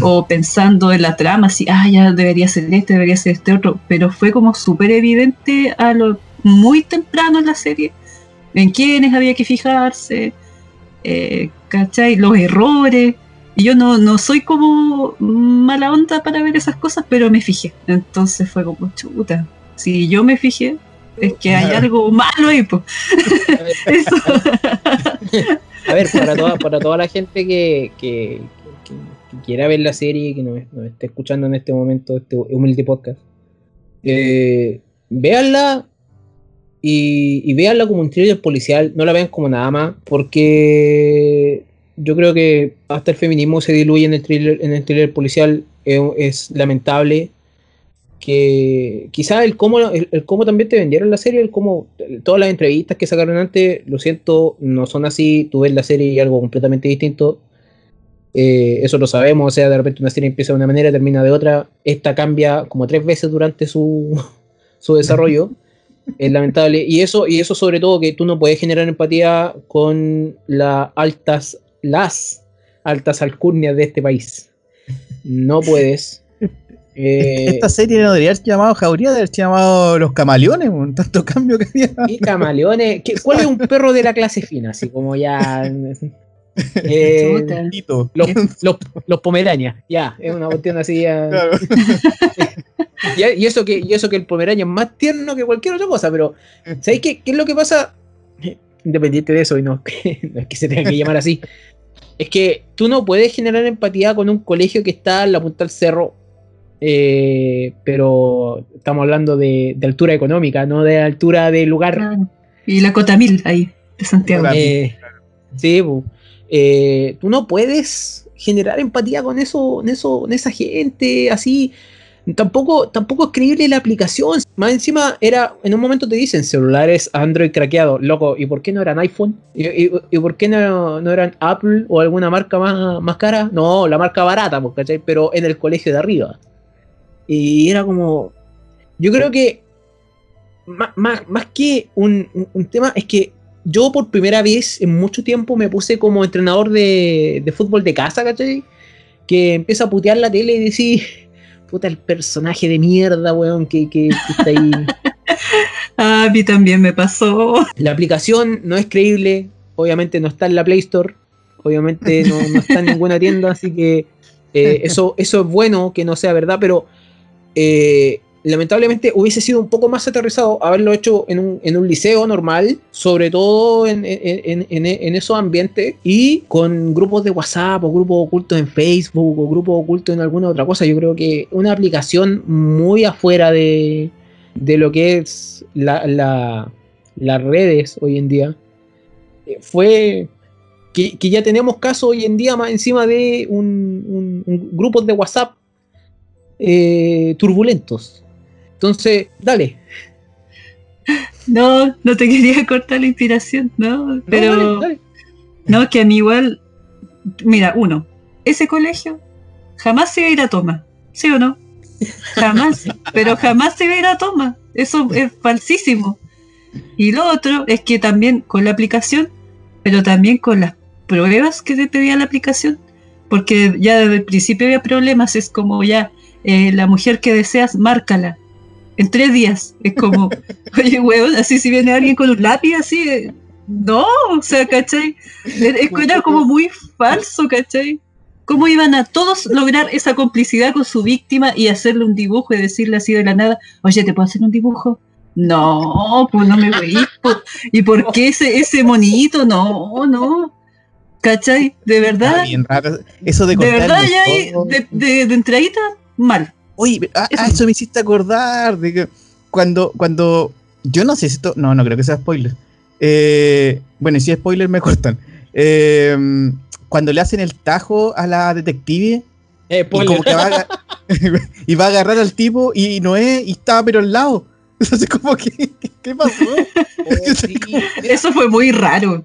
S3: o pensando en la trama, así, ah, ya debería ser este, debería ser este otro, pero fue como súper evidente a lo muy temprano en la serie en quiénes había que fijarse, eh, ¿cachai? Los errores. Y yo no, no soy como mala onda para ver esas cosas, pero me fijé. Entonces fue como chuta. Si yo me fijé, es que hay algo malo ahí, pues. Eso.
S1: A ver, para toda, para toda la gente que, que, que- que quiera ver la serie que nos, nos esté escuchando en este momento, este humilde podcast, eh, véanla y, y véanla como un thriller policial, no la vean como nada más, porque yo creo que hasta el feminismo se diluye en el thriller, en el thriller policial, es, es lamentable que quizás el cómo, el, el cómo también te vendieron la serie, el cómo todas las entrevistas que sacaron antes, lo siento, no son así, tú ves la serie y algo completamente distinto. Eh, eso lo sabemos, o sea, de repente una serie empieza de una manera, termina de otra. Esta cambia como tres veces durante su, su desarrollo. es lamentable. Y eso, y eso sobre todo que tú no puedes generar empatía con las altas, las altas alcurnias de este país. No puedes. Eh,
S2: Esta serie no debería haber llamado Jauría, debería haber llamado Los Camaleones, un tanto cambio que había.
S1: y camaleones. ¿Qué- ¿Cuál es un perro de la clase fina? Así como ya. eh, los, los, los pomeranias, ya, es una cuestión así. ya.
S2: Claro.
S1: Y, y eso que, y eso que el Pomerania es más tierno que cualquier otra cosa, pero ¿sabéis qué, qué es lo que pasa? Independiente de eso, y no, no es que se tenga que llamar así, es que tú no puedes generar empatía con un colegio que está en la punta del cerro, eh, pero estamos hablando de, de altura económica, no de altura de lugar.
S3: Y la cota mil ahí, de Santiago.
S1: Eh, sí. Eh, tú no puedes generar empatía con eso, en eso, en esa gente así. Tampoco, tampoco es creíble la aplicación. Más encima era, en un momento te dicen celulares Android craqueado, loco, ¿y por qué no eran iPhone? ¿Y, y- y por qué no, no eran Apple o alguna marca más, más cara? No, la marca barata, pues, ¿cachai? Pero en el colegio de arriba. Y era como. Yo creo que más, más, más que un, un- tema, es que yo por primera vez en mucho tiempo me puse como entrenador de, de fútbol de casa, ¿cachai? Que empieza a putear la tele y decir, puta, el personaje de mierda, weón, que, que- que está ahí.
S3: Ah, a mí también me pasó.
S1: La aplicación no es creíble, obviamente no está en la Play Store, obviamente no, no está en ninguna tienda, así que eh, eso, eso es bueno que no sea verdad, pero eh, lamentablemente hubiese sido un poco más aterrizado haberlo hecho en un, liceo normal, sobre todo en, esos ambientes, y con grupos de WhatsApp o grupos ocultos en Facebook o grupos ocultos en alguna otra cosa. Yo creo que una aplicación muy afuera de, lo que es la, la- las redes hoy en día, eh, fue que, ya tenemos casos hoy en día más encima de un, un- un de WhatsApp eh, turbulentos. Entonces, dale.
S3: No, no te quería cortar la inspiración, no,
S1: No,
S3: pero
S1: dale, dale.
S3: no, que a mí igual, mira, uno, ese colegio jamás se iba a ir a toma, ¿sí o no? Jamás, pero jamás se iba a ir a toma, eso es falsísimo. Y lo otro es que también con la aplicación, pero también con las pruebas que te pedía la aplicación, porque ya desde el principio había problemas, es como ya, eh, la mujer que deseas, márcala. En tres días. Es como, oye, weón, así si viene alguien con un lápiz así, eh, no, o sea, ¿cachai? Era como muy falso, ¿cachai? ¿Cómo iban a todos lograr esa complicidad con su víctima y hacerle un dibujo y decirle así de la nada, oye, ¿te puedo hacer un dibujo? No, pues no me voy. ¿Y por qué ese, ese monito? No, no. ¿Cachai? De verdad,
S2: bien raro. Eso de
S3: de verdad ya hay, de, de, de entradita, mal.
S2: Oye, pero- ah,
S3: Eso.
S2: ah, eso me hiciste acordar de que cuando, cuando, yo no sé si esto, no, no creo que sea spoiler. Eh, bueno, y si es spoiler me cortan. Eh, cuando le hacen el tajo a la detective
S1: Eh,
S2: y como que va a, y va a agarrar al tipo y no es, y estaba pero al lado. Entonces como que, ¿qué, pasó?
S1: Oh, sí.
S3: Eso fue muy raro.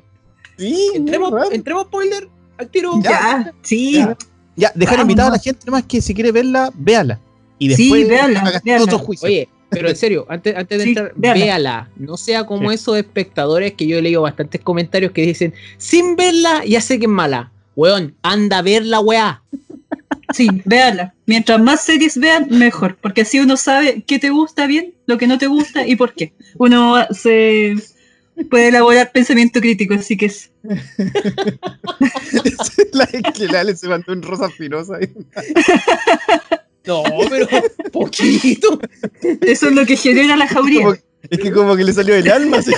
S2: Sí,
S1: entremos,
S2: muy raro.
S1: entremos spoiler al tiro.
S3: Ya, sí.
S2: Ya. Ya, dejar
S3: Vamos,
S2: invitado a la gente nomás que si quiere verla, véala. Y
S3: Sí,
S2: después
S3: véala,
S2: haga
S3: véala.
S2: otro juicio.
S1: Oye, pero en serio, antes, antes de
S3: Sí,
S1: entrar,
S3: véala.
S1: véala. No sea como
S2: Sí.
S1: esos espectadores que yo he leído bastantes comentarios que dicen, sin verla, ya sé que es mala. Weón, anda a verla, weá.
S3: Sí, véanla. Mientras más series vean, mejor. Porque así uno sabe qué te gusta bien, lo que no te gusta y por qué. Uno se puede elaborar pensamiento crítico, así que es.
S2: la que la Ale se mandó un rosa firosa. ahí.
S1: No, pero poquito.
S3: Eso es lo que genera la jauría.
S2: Como- es que como que le salió del alma. así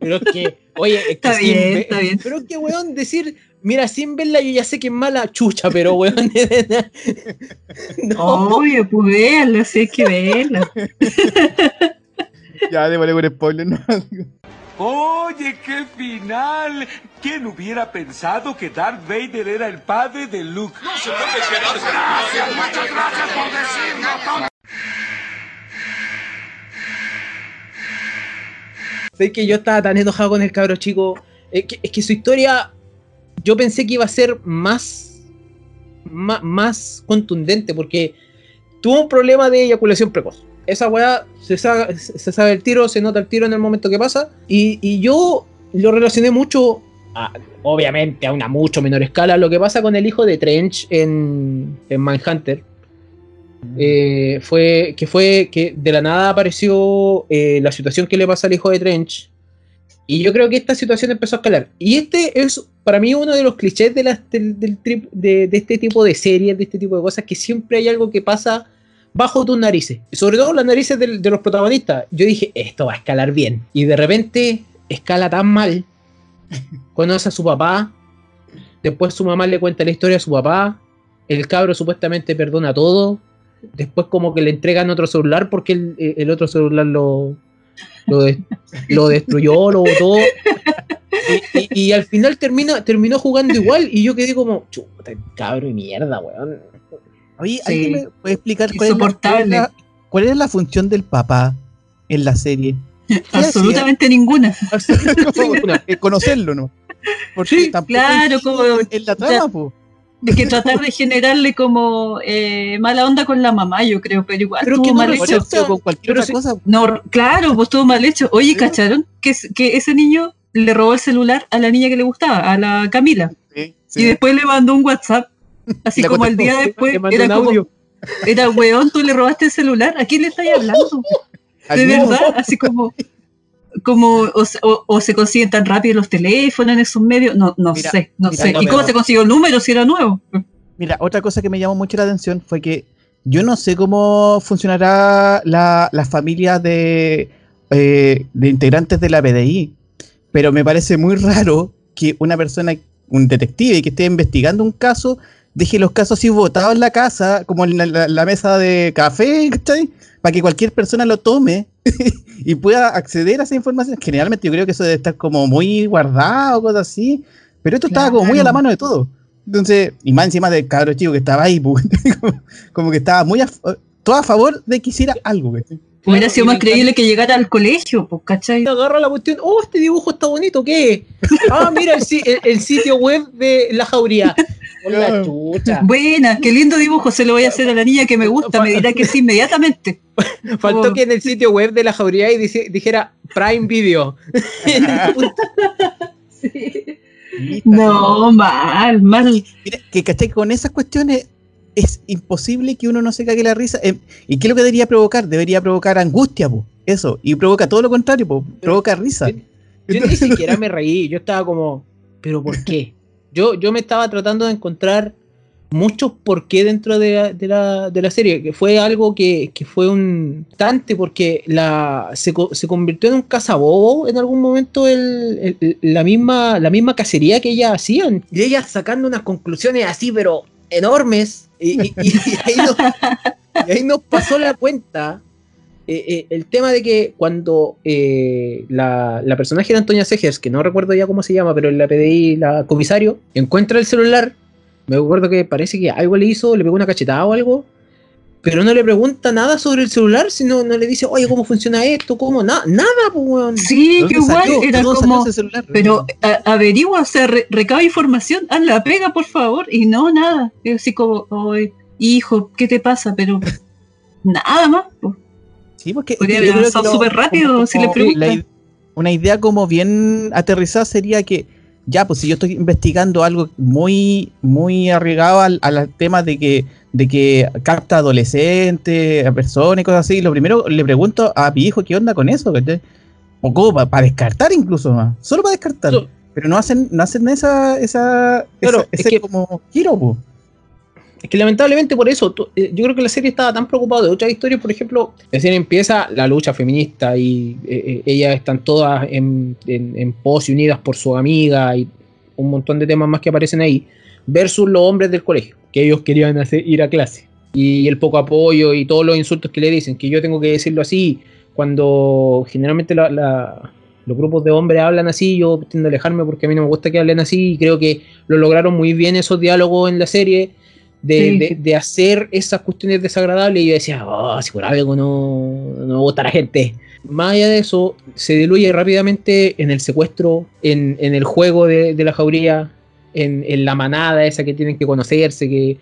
S1: Pero es que, oye, es que
S3: Está bien, está bien.
S1: Pero es que, weón, decir, mira, sin verla yo ya sé que es mala chucha, pero weón. no.
S3: Obvio, pues véanla, si hay que verla.
S2: Ya, démosle un spoiler, ¿no?
S6: Oye, qué final. ¿Quién hubiera pensado que Darth Vader era el padre de Luke? No se puede quedarse. Gracias, muchas gracias por decirlo.
S1: Sé que yo estaba tan enojado con el cabro chico. Es que, es que su historia, yo pensé que iba a ser más, más, más contundente porque tuvo un problema de eyaculación precoz. Esa weá se sabe, se sabe el tiro, se nota el tiro en el momento que pasa. Y, y yo lo relacioné mucho, a- obviamente a una mucho menor escala, lo que pasa con el hijo de Trench en, en Mindhunter. Eh, fue que fue que de la nada apareció eh, la situación que le pasa al hijo de Trench. Y yo creo que esta situación empezó a escalar. Y este es para mí uno de los clichés de, las, del trip- de, de este tipo de series, de este tipo de cosas, que siempre hay algo que pasa bajo tus narices. Sobre todo las narices de los protagonistas. Yo dije, esto va a escalar bien. Y de repente escala tan mal. Conoce a su papá. Después su mamá le cuenta la historia a su papá. El cabro supuestamente perdona todo. Después como que le entregan otro celular porque el, el otro celular lo, lo, des- lo destruyó, lo botó. Y, y- y al final termina, terminó jugando igual. Y yo quedé como, chuta, cabro y mierda, weón.
S2: Oye,
S3: Sí.
S2: ¿alguien me puede explicar cuál es, la, cuál, es
S3: Insoportable.
S2: la, cuál es la función del papá en la serie?
S3: Absolutamente ninguna.
S2: Como, eh, conocerlo, ¿no? Porque
S1: Sí,
S3: claro, como-
S2: en la trama, po.
S3: Es que tratar de generarle como eh, mala onda con la mamá, yo creo, pero igual
S1: Pero
S3: estuvo
S1: que no
S3: mal hecho.
S2: Con cualquier
S1: pero
S2: otra
S1: si-
S2: cosa.
S3: No, claro, pues estuvo mal hecho. Oye, ¿cacharon? Que, que ese niño le robó el celular a la niña que le gustaba, a la Camila.
S2: Sí,
S3: Y después le mandó un WhatsApp. Así como el día después. Era como,
S1: audio.
S3: era weón, tú le robaste el celular. ¿A quién le estás hablando? De verdad, así como. como o, se- o- o se consiguen tan rápido los teléfonos en esos medios, no, no
S2: Mira,
S3: sé, no
S2: mira,
S3: sé.
S2: no,
S3: ¿Y cómo se consiguió el número si era nuevo?
S2: Mira, otra cosa que me llamó mucho la atención fue que yo no sé cómo funcionará la, la familia de, eh, de integrantes de la PDI, pero me parece muy raro que una persona, un detective que esté investigando un caso, deje los casos así botados en la casa, como en la, la- la mesa de café, ¿cachai? Para que cualquier persona lo tome y pueda acceder a esa información. Generalmente yo creo que eso debe estar como muy guardado, cosas así, pero esto estaba como muy a la mano de todo. Entonces, y más encima del cabro chico que estaba ahí, como, como que estaba muy a, todo a favor de que hiciera algo. ¿cachai?
S3: Hubiera
S1: Claro,
S3: sido
S1: y
S3: más creíble que llegara al colegio, pues, ¿cachai?
S1: agarra la cuestión, oh, este dibujo está bonito, ¿qué? Ah, mira el, si- el- el sitio web de la jauría. Con la chucha.
S3: Buena, qué lindo dibujo, se lo voy a hacer a la niña que me gusta, me dirá que sí inmediatamente.
S1: Faltó
S3: Oh.
S1: que en el sitio web de la jauría y dice- dijera Prime Video.
S3: No, mal, mal.
S2: Mira, que ¿cachai? con esas cuestiones es imposible que uno no se cague la risa. Eh, ¿Y qué es lo que debería provocar? Debería provocar angustia, po. Eso. Y provoca todo lo contrario, po. Provoca risa.
S1: Yo ni siquiera me reí, yo estaba como, ¿pero por qué? Yo, yo me estaba tratando de encontrar muchos por qué dentro de la, de la, de la serie, que fue algo que, que fue un tante, porque la, se, se convirtió en un cazabobo en algún momento el, el- la, misma, la misma cacería que ellas hacían. Y ellas sacando unas conclusiones así, pero enormes. Y, ahí nos pasó la cuenta eh, eh, el tema de que cuando eh, la, la personaje de Antonia Segers, que no recuerdo ya cómo se llama, pero en la PDI, la comisario, encuentra el celular, me acuerdo que parece que algo le hizo, le pegó una cachetada o algo, pero no le pregunta nada sobre el celular, sino no le dice, oye, ¿cómo funciona esto? ¿Cómo? Nada, nada, pues, weón.
S3: Sí,
S2: ¿Dónde
S3: que igual
S2: salió?
S3: era
S2: ¿Dónde salió
S3: como,
S2: celular?
S3: pero a- averigua, o sea, re- recaba información, haz la pega, por favor, y no, nada. Es así como, "Oye, hijo, ¿qué te pasa? Pero nada más. pues.
S2: Sí, porque
S3: Podría haber avanzado súper rápido
S2: como-
S3: si le
S2: la id- una idea como bien aterrizada sería que ya, pues si yo estoy investigando algo muy, muy arriesgado al, al tema de que, de que capta adolescentes, a personas y cosas así, lo primero le pregunto a mi hijo qué onda con eso, ¿cachai? O como para descartar incluso más, solo para descartar.
S1: So-
S2: Pero no hacen, no hacen esa, esa,
S1: Claro,
S2: esa-
S1: es que-
S2: como giro, pues.
S1: Es que lamentablemente por eso, tú- eh, yo creo que la serie estaba tan preocupada de otras historias, por ejemplo, la serie empieza la lucha feminista y eh, eh, ellas están todas en, en, en pos y unidas por su amiga y un montón de temas más que aparecen ahí, versus los hombres del colegio, que ellos querían hacer, ir a clase. Y el poco apoyo y todos los insultos que le dicen, que yo tengo que decirlo así, cuando generalmente la- la- los grupos de hombres hablan así, yo tiendo a alejarme porque a mí no me gusta que hablen así y creo que lo lograron muy bien esos diálogos en la serie. De,
S3: Sí.
S1: de- de hacer esas cuestiones desagradables y yo decía, oh, si por algo no, no me gusta la gente. Más allá de eso, se diluye rápidamente en el secuestro, en, en el juego de, de la jauría, en, en la manada esa que tienen que conocerse, que,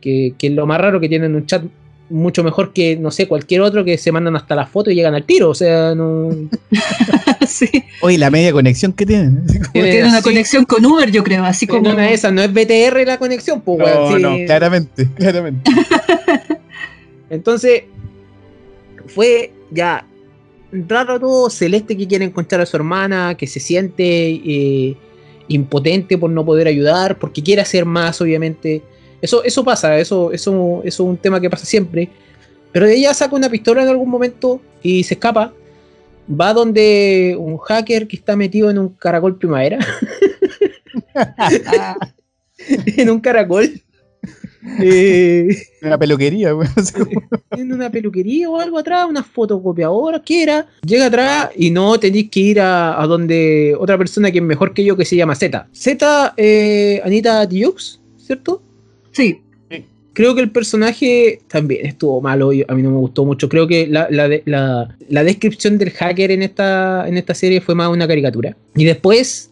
S1: que, que es lo más raro que tienen un chat mucho mejor que, no sé, cualquier otro que se mandan hasta las fotos y llegan al tiro. O sea, no.
S3: sí.
S2: Oye, la media conexión que tienen.
S1: Tienen
S3: Tiene una
S1: así-
S3: conexión con Uber, yo creo, así como.
S1: No, no, esa no es BTR la conexión, pues,
S2: No,
S1: weón, sí.
S2: no, claramente, claramente.
S1: Entonces, fue ya raro todo. Celeste que quiere encontrar a su hermana, que se siente eh, impotente por no poder ayudar, porque quiere hacer más, obviamente. Eso, eso pasa, eso, eso, eso es un tema que pasa siempre. Pero ella saca una pistola en algún momento y se escapa. Va donde un hacker que está metido en un caracol primavera. en un caracol. Eh,
S2: Una peluquería, güey.
S1: en una peluquería o algo atrás, una fotocopiadora, ¿qué era? Llega atrás y no tenéis que ir a, a donde otra persona que es mejor que yo que se llama Z. Z, eh, Anita Tijoux, ¿cierto?
S3: Sí,
S1: Creo que el personaje también estuvo malo, y a mí no me gustó mucho. Creo que la, la de- la- la descripción del hacker en esta, en esta serie fue más una caricatura. Y después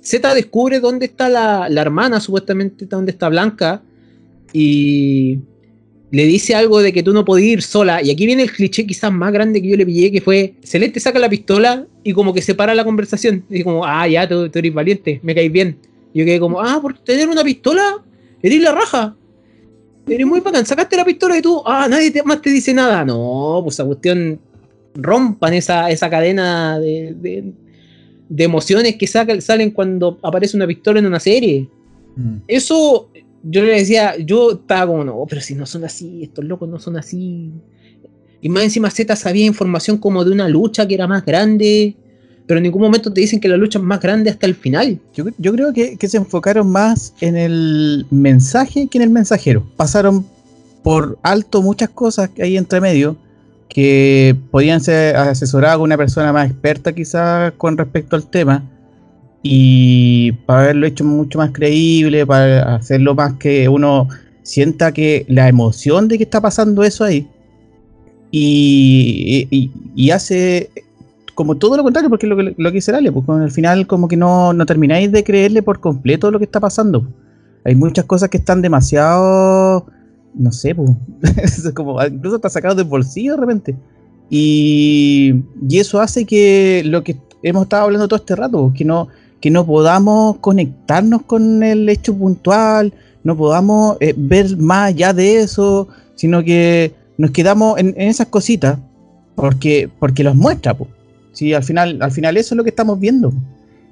S1: Z descubre dónde está la, la hermana, supuestamente dónde está Blanca, y le dice algo de que tú no podías ir sola. Y aquí viene el cliché quizás más grande que yo le pillé, que fue, Celeste saca la pistola y como que se para la conversación. Y como, ah, ya, tú, tú eres valiente, me caes bien. Y yo quedé como, ah, por tener una pistola, eres la raja. Eres muy bacán, sacaste la pistola y tú, ah, nadie te- más te dice nada. No, pues esa cuestión, rompan esa, esa cadena de, de- de emociones que saca- salen cuando aparece una pistola en una serie.
S2: Mm.
S1: Eso, yo le decía, yo estaba como, no, pero si no son así, estos locos no son así. Y más encima Z sabía información como de una lucha que era más grande, pero en ningún momento te dicen que la lucha es más grande hasta el final.
S2: Yo, yo creo que, que se enfocaron más en el mensaje que en el mensajero. Pasaron por alto muchas cosas que hay entre medio que podían ser asesoradas con una persona más experta quizás con respecto al tema y para haberlo hecho mucho más creíble, para hacerlo más que uno sienta que la emoción de que está pasando eso ahí y, y- hace como todo lo contrario, porque es lo que, lo que dice Ale, pues al final como que no, no termináis de creerle por completo lo que está pasando. Hay muchas cosas que están demasiado, no sé, pues, es como, incluso está sacado del bolsillo de repente. Y, y eso hace que lo que hemos estado hablando todo este rato, pues, que no, que no podamos conectarnos con el hecho puntual, no podamos eh, ver más allá de eso, sino que nos quedamos en, en esas cositas porque, porque los muestra, pues. Sí, al final, al final eso es lo que estamos viendo.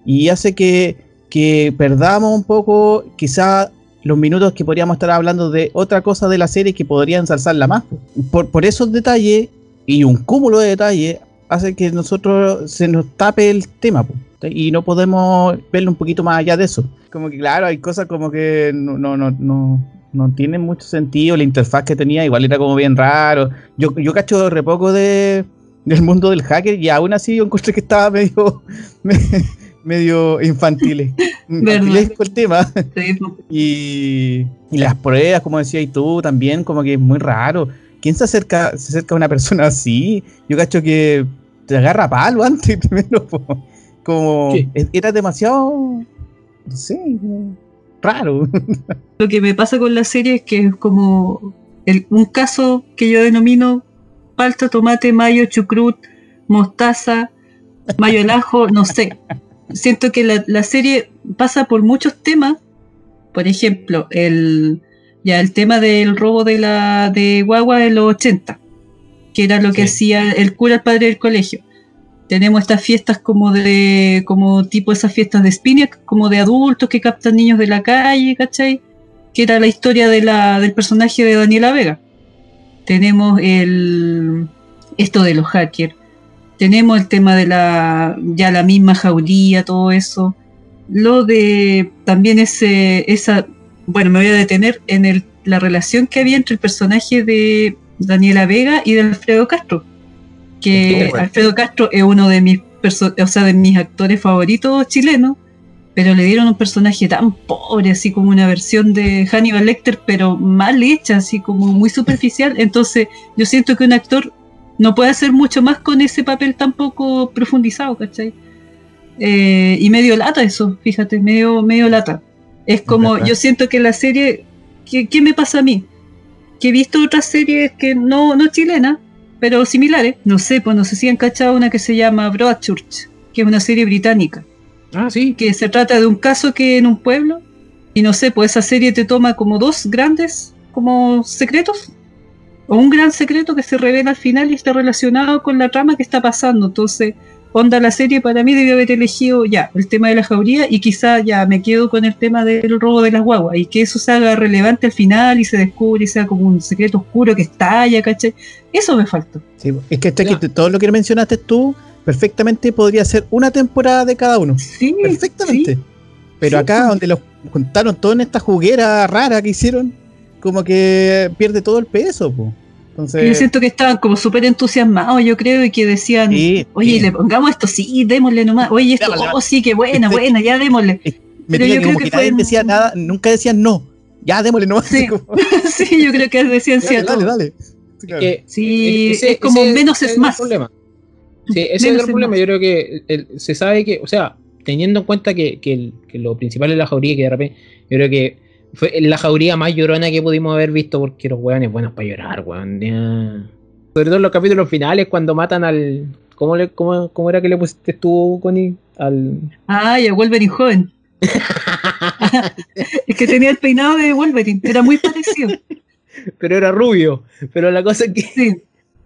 S2: Y hace que, que perdamos un poco, quizá los minutos que podríamos estar hablando de otra cosa de la serie que podría ensalzarla más. Por, por esos detalles y un cúmulo de detalles hace que nosotros se nos tape el tema po, y no podemos verlo un poquito más allá de eso. Como que claro, hay cosas como que no, no, no, no, no tienen mucho sentido. La interfaz que tenía igual era como bien raro. Yo, yo cacho re poco de, del mundo del hacker y aún así yo encontré que estaba medio me- medio infantil el tema
S3: sí, pues.
S2: y, y las pruebas como decías tú también como que es muy raro ¿quién se acerca se acerca a una persona así? yo cacho que te agarra a palo antes primero po. Como
S1: Sí.
S2: e- era demasiado no sé raro
S3: Lo que me pasa con la serie es que es como el- un caso que yo denomino palta, tomate, mayo, chucrut, mostaza, mayo al ajo, no sé. Siento que la, la serie pasa por muchos temas. Por ejemplo, el ya el tema del robo de la de guagua de los 80, que era lo que
S2: Sí.
S3: hacía el cura al padre del colegio. Tenemos estas fiestas como de como tipo esas fiestas de Spinac, como de adultos que captan niños de la calle, ¿cachai? que era la historia de la, del personaje de Daniela Vega. Tenemos el esto de los hackers. Tenemos el tema de la ya la misma jaulía, todo eso. Lo de también ese esa bueno, me voy a detener en el, la relación que había entre el personaje de Daniela Vega y de Alfredo Castro, que Alfredo Castro es uno de mis o sea, de mis actores favoritos chilenos, pero le dieron un personaje tan pobre, así como una versión de Hannibal Lecter, pero mal hecha, así como muy superficial. Entonces, yo siento que un actor no puede hacer mucho más con ese papel tan poco profundizado, ¿cachai? Eh, y medio lata eso, fíjate, medio, medio lata. Es como,
S2: verdad.
S3: yo siento que la serie, ¿qué, qué me pasa a mí? Que he visto otras series que no, no chilenas, pero similares. No sé, pues no sé si han cachado una que se llama Broadchurch, que es una serie británica,
S1: Ah, sí.
S3: que se trata de un caso que en un pueblo, y no sé, pues esa serie te toma como dos grandes como secretos, o un gran secreto que se revela al final y está relacionado con la trama que está pasando. Entonces, onda la serie para mí debió haber elegido ya el tema de la jauría y quizá ya me quedo con el tema del robo de las guaguas y que eso se haga relevante al final y se descubre y sea como un secreto oscuro que estalla, ¿cachai? Eso me faltó.
S2: Sí, es que, esto es
S1: Ya.
S2: que todo lo que mencionaste tú perfectamente podría ser una temporada de cada uno.
S3: Sí,
S2: Perfectamente.
S3: sí.
S2: Pero
S3: Sí,
S2: acá,
S3: pues.
S2: donde los juntaron todo en esta juguera rara que hicieron, como que pierde todo el peso. po.
S3: Yo
S2: Entonces,
S3: siento que estaban como súper entusiasmados, yo creo, y que decían,
S2: sí,
S3: oye,
S2: sí.
S3: le pongamos esto, sí, démosle nomás, oye, esto,
S2: Démosle,
S3: oh, sí, qué buena, buena, ya démosle.
S2: me
S3: pero yo
S2: que
S3: creo que
S2: que
S3: fue
S2: decía nada, nunca decían no. Ya, démosle nomás.
S3: Sí.
S2: como,
S3: sí, yo creo que decían sí
S2: dale,
S3: a
S2: dale,
S3: todo.
S2: dale. Sí, claro.
S3: Sí,
S1: ese-
S3: es como
S1: ese-
S3: menos
S1: ese
S3: es
S1: el
S3: más.
S1: problema. Sí, ese es
S3: Menos
S1: el
S3: es
S1: problema.
S3: más.
S1: Yo creo que el- se sabe que, o sea, teniendo en cuenta que, que el- que lo principal es la jauría, que de repente, yo creo que fue la jauría más llorona que pudimos haber visto porque los weones buenos para llorar, weón. ya. Sobre todo en los capítulos finales, cuando matan al. ¿Cómo, le, cómo, cómo era que le pusiste tú, Connie? Al.
S3: Ah, ya Wolverine joven. es que tenía el peinado de Wolverine, era muy parecido.
S1: Pero era rubio. Pero la cosa es que.
S3: Sí,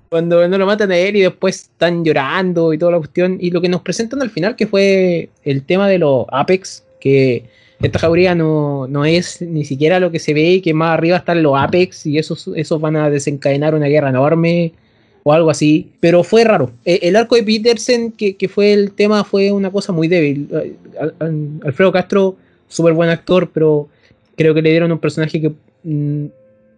S1: cuando no lo matan a él y después están llorando y toda la cuestión. Y lo que nos presentan al final, que fue el tema de los Apex, que esta jauría no, no es ni siquiera lo que se ve, y que más arriba están los Apex y esos, esos van a desencadenar una guerra enorme o algo así. Pero fue raro. E- El arco de Petersen, que, que fue el tema, fue una cosa muy débil. Al- al- Alfredo Castro, súper buen actor, pero creo que le dieron un personaje que mm,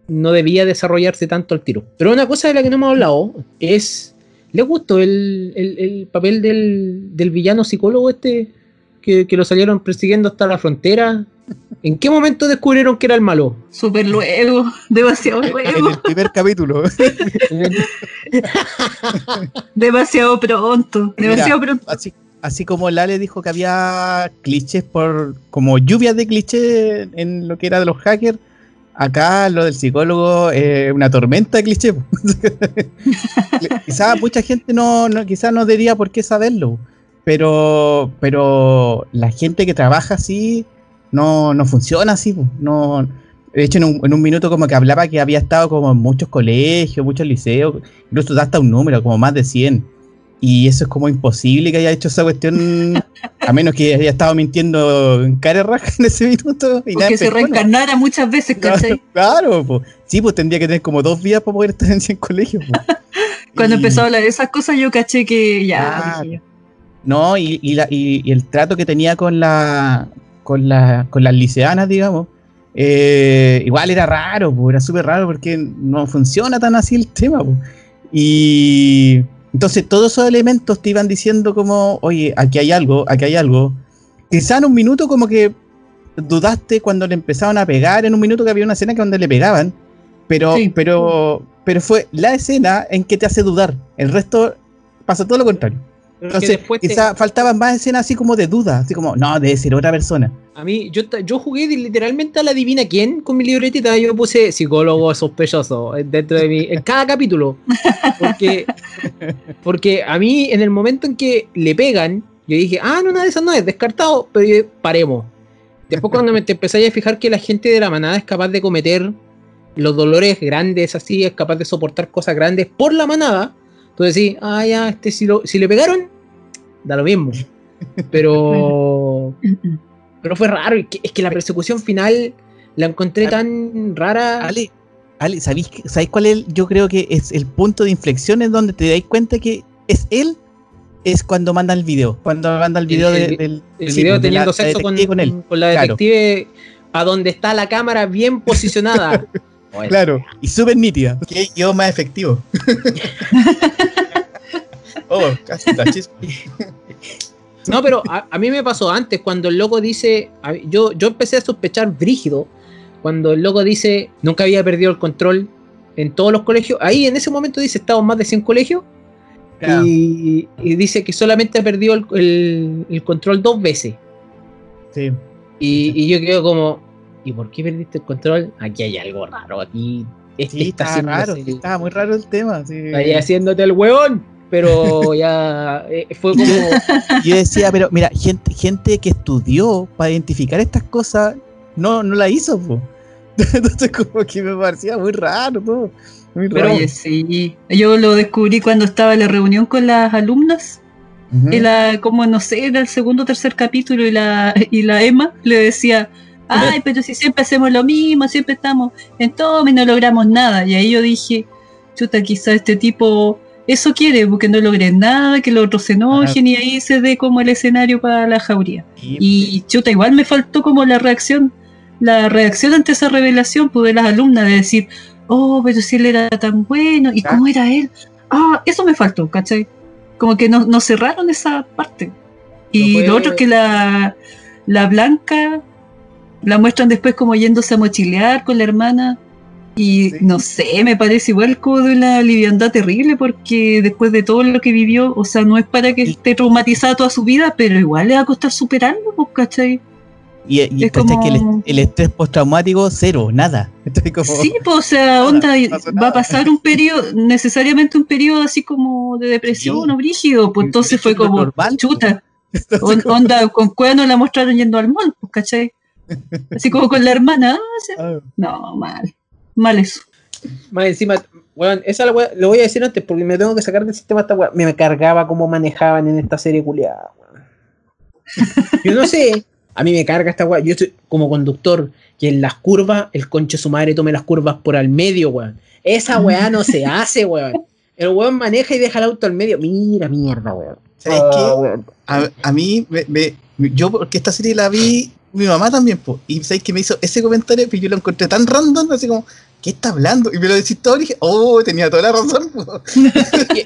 S1: no debía desarrollarse tanto al tiro. Pero una cosa de la que no hemos hablado es. ¿Les gustó el, el- el papel del, del villano psicólogo este? Que, que lo salieron persiguiendo hasta la frontera. ¿En qué momento descubrieron que era el malo?
S3: súper luego, demasiado
S2: En
S3: luego,
S2: el primer capítulo.
S3: demasiado pronto,
S2: Mira,
S3: demasiado pronto.
S2: así, así como Lale dijo que había clichés por. como lluvias de clichés en lo que era de los hackers. Acá lo del psicólogo es una tormenta de clichés. quizás mucha gente no, no, quizás no diría por qué saberlo. Pero, pero la gente que trabaja así no, no funciona así. No, de hecho, en un, en un minuto como que hablaba que había estado como en muchos colegios, muchos liceos, incluso hasta un número, como más de 100. Y eso es como imposible que haya hecho esa cuestión, a menos que haya estado mintiendo en cara raja en ese minuto. Y
S3: que se reencarnara muchas veces, ¿cachai?
S2: Claro, po. sí, pues tendría que tener como dos vías para poder estar en 100 colegios.
S3: Cuando
S2: Y-
S3: empezó a hablar de esas cosas, yo caché que ya.
S2: Claro. No, y, y, la- y- y el trato que tenía con la con, la, con las liceanas, digamos, eh, igual era raro, po, era súper raro porque no funciona tan así el tema. po. Y entonces todos esos elementos te iban diciendo como, oye, aquí hay algo, aquí hay algo. Quizá en un minuto como que dudaste cuando le empezaban a pegar, en un minuto que había una escena que donde le pegaban, pero,
S3: Sí.
S2: pero, pero fue la escena en que te hace dudar. El resto pasa todo lo contrario. Entonces,
S1: te-
S2: faltaban más escenas así como de duda, así como, no, debe ser otra persona.
S1: A mí, yo, yo jugué literalmente a la divina quién con mi libretita. Yo puse psicólogo sospechoso eh, dentro de mi. en cada capítulo. Porque, porque a mí, en el momento en que le pegan, yo dije, ah, no, una de esas no es, descartado, pero yo, paremos. Después, cuando me te empezáis a fijar que la gente de la manada es capaz de cometer los dolores grandes, así, es capaz de soportar cosas grandes por la manada, tú decís, ah, ya, este, si, lo, si le pegaron, da lo mismo. Pero. Pero fue raro, es que, la persecución final la encontré tan rara.
S2: Ale, Ale, ¿sabéis, qué- ¿sabéis cuál es? el- Yo creo que es el punto de inflexión en donde te dais cuenta que es él, es cuando manda el video. Cuando manda el video
S1: El-
S2: de-
S1: el-
S2: del
S1: el
S2: sí,
S1: video
S2: de
S1: teniendo
S2: la- la
S1: sexo con,
S2: él.
S1: con la
S2: Claro.
S1: detective a donde está la cámara bien posicionada.
S2: Claro, y súper nítida.
S9: Que yo más efectivo.
S2: Oh, casi la chispa.
S1: No, pero a, a mí me pasó antes, cuando el loco dice, a- yo, yo empecé a sospechar brígido, cuando el loco dice, nunca había perdido el control en todos los colegios, ahí en ese momento dice, estaba en más de 100 colegios,
S2: Claro.
S1: y, y dice que solamente ha perdido el, el- el control dos veces.
S2: Sí.
S1: Y, y yo quedo como, ¿y por qué perdiste el control? Aquí hay algo raro, aquí este
S2: Sí,
S1: está
S2: estaba
S1: haciendo
S2: raro,
S1: el-
S2: estaba muy raro el tema. sí.
S1: está ahí haciéndote el huevón, pero ya eh, fue como...
S2: Yo decía, pero mira, gente, gente que estudió para identificar estas cosas no, no la hizo, po. Entonces como que me parecía muy raro todo. Muy
S1: Pero-
S2: raro.
S3: Oye, sí. Yo lo descubrí cuando estaba en la reunión con las alumnas. La, como no sé, era el segundo o tercer capítulo y la, y la Emma le decía, ay, pero si siempre hacemos lo mismo, siempre estamos en todo y no logramos nada. Y ahí yo dije, chuta, quizá este tipo eso quiere, porque no logren nada, que los otros se enojen y ahí se dé como el escenario para la jauría.
S2: Y-
S3: Y chuta, igual me faltó como la reacción, la reacción ante esa revelación pues, de las alumnas de decir, oh, pero si él era tan bueno, ¿y cómo era él? Ah, eso me faltó, ¿cachai? Como que no, no cerraron esa parte. Y
S1: No
S3: lo otro es que la, la blanca la muestran después como yéndose a mochilear con la hermana. Y
S2: Sí.
S3: no sé, me parece igual como de una liviandad terrible porque después de todo lo que vivió, o sea, no es para que esté traumatizada toda su vida, pero igual le va a costar superarlo, pues, ¿cachai?
S2: Y, y
S3: Es
S2: cacha que el,
S3: como-
S2: el estrés postraumático, cero, nada. Como,
S3: Sí, pues, o sea, onda,
S2: no
S3: va a pasar un periodo, necesariamente un periodo así como de depresión
S2: Sí.
S3: o brígido, pues entonces fue como,
S2: normal,
S3: chuta,
S2: Entonces,
S3: on-
S2: como-
S3: onda, con cueva no la mostraron yendo al mall, pues, ¿cachai? Así como con la hermana, ah, o sea,
S2: ah,
S3: no, mal, mal eso.
S1: Más encima, weón, esa la wea- lo voy a decir antes porque me tengo que sacar del sistema esta weá. Me, cargaba cómo manejaban en esta serie culiada, weón. Yo no sé, a mí me carga esta weá. Yo soy como conductor que en las curvas el conche su madre tome las curvas por al medio, weón. Esa weá no se hace, weón. El weón maneja y deja el auto al medio. Mira, mierda, weón.
S2: ¿Sabes
S1: Ah,
S2: qué?
S1: weón.
S2: A, a mí, me, me- yo porque esta serie la vi mi mamá también, po, y sabes que me hizo ese comentario, pero yo lo encontré tan random, así como, ¿qué está hablando? Y me lo decís todo y dije, oh, tenía toda la razón. po.
S1: Es que,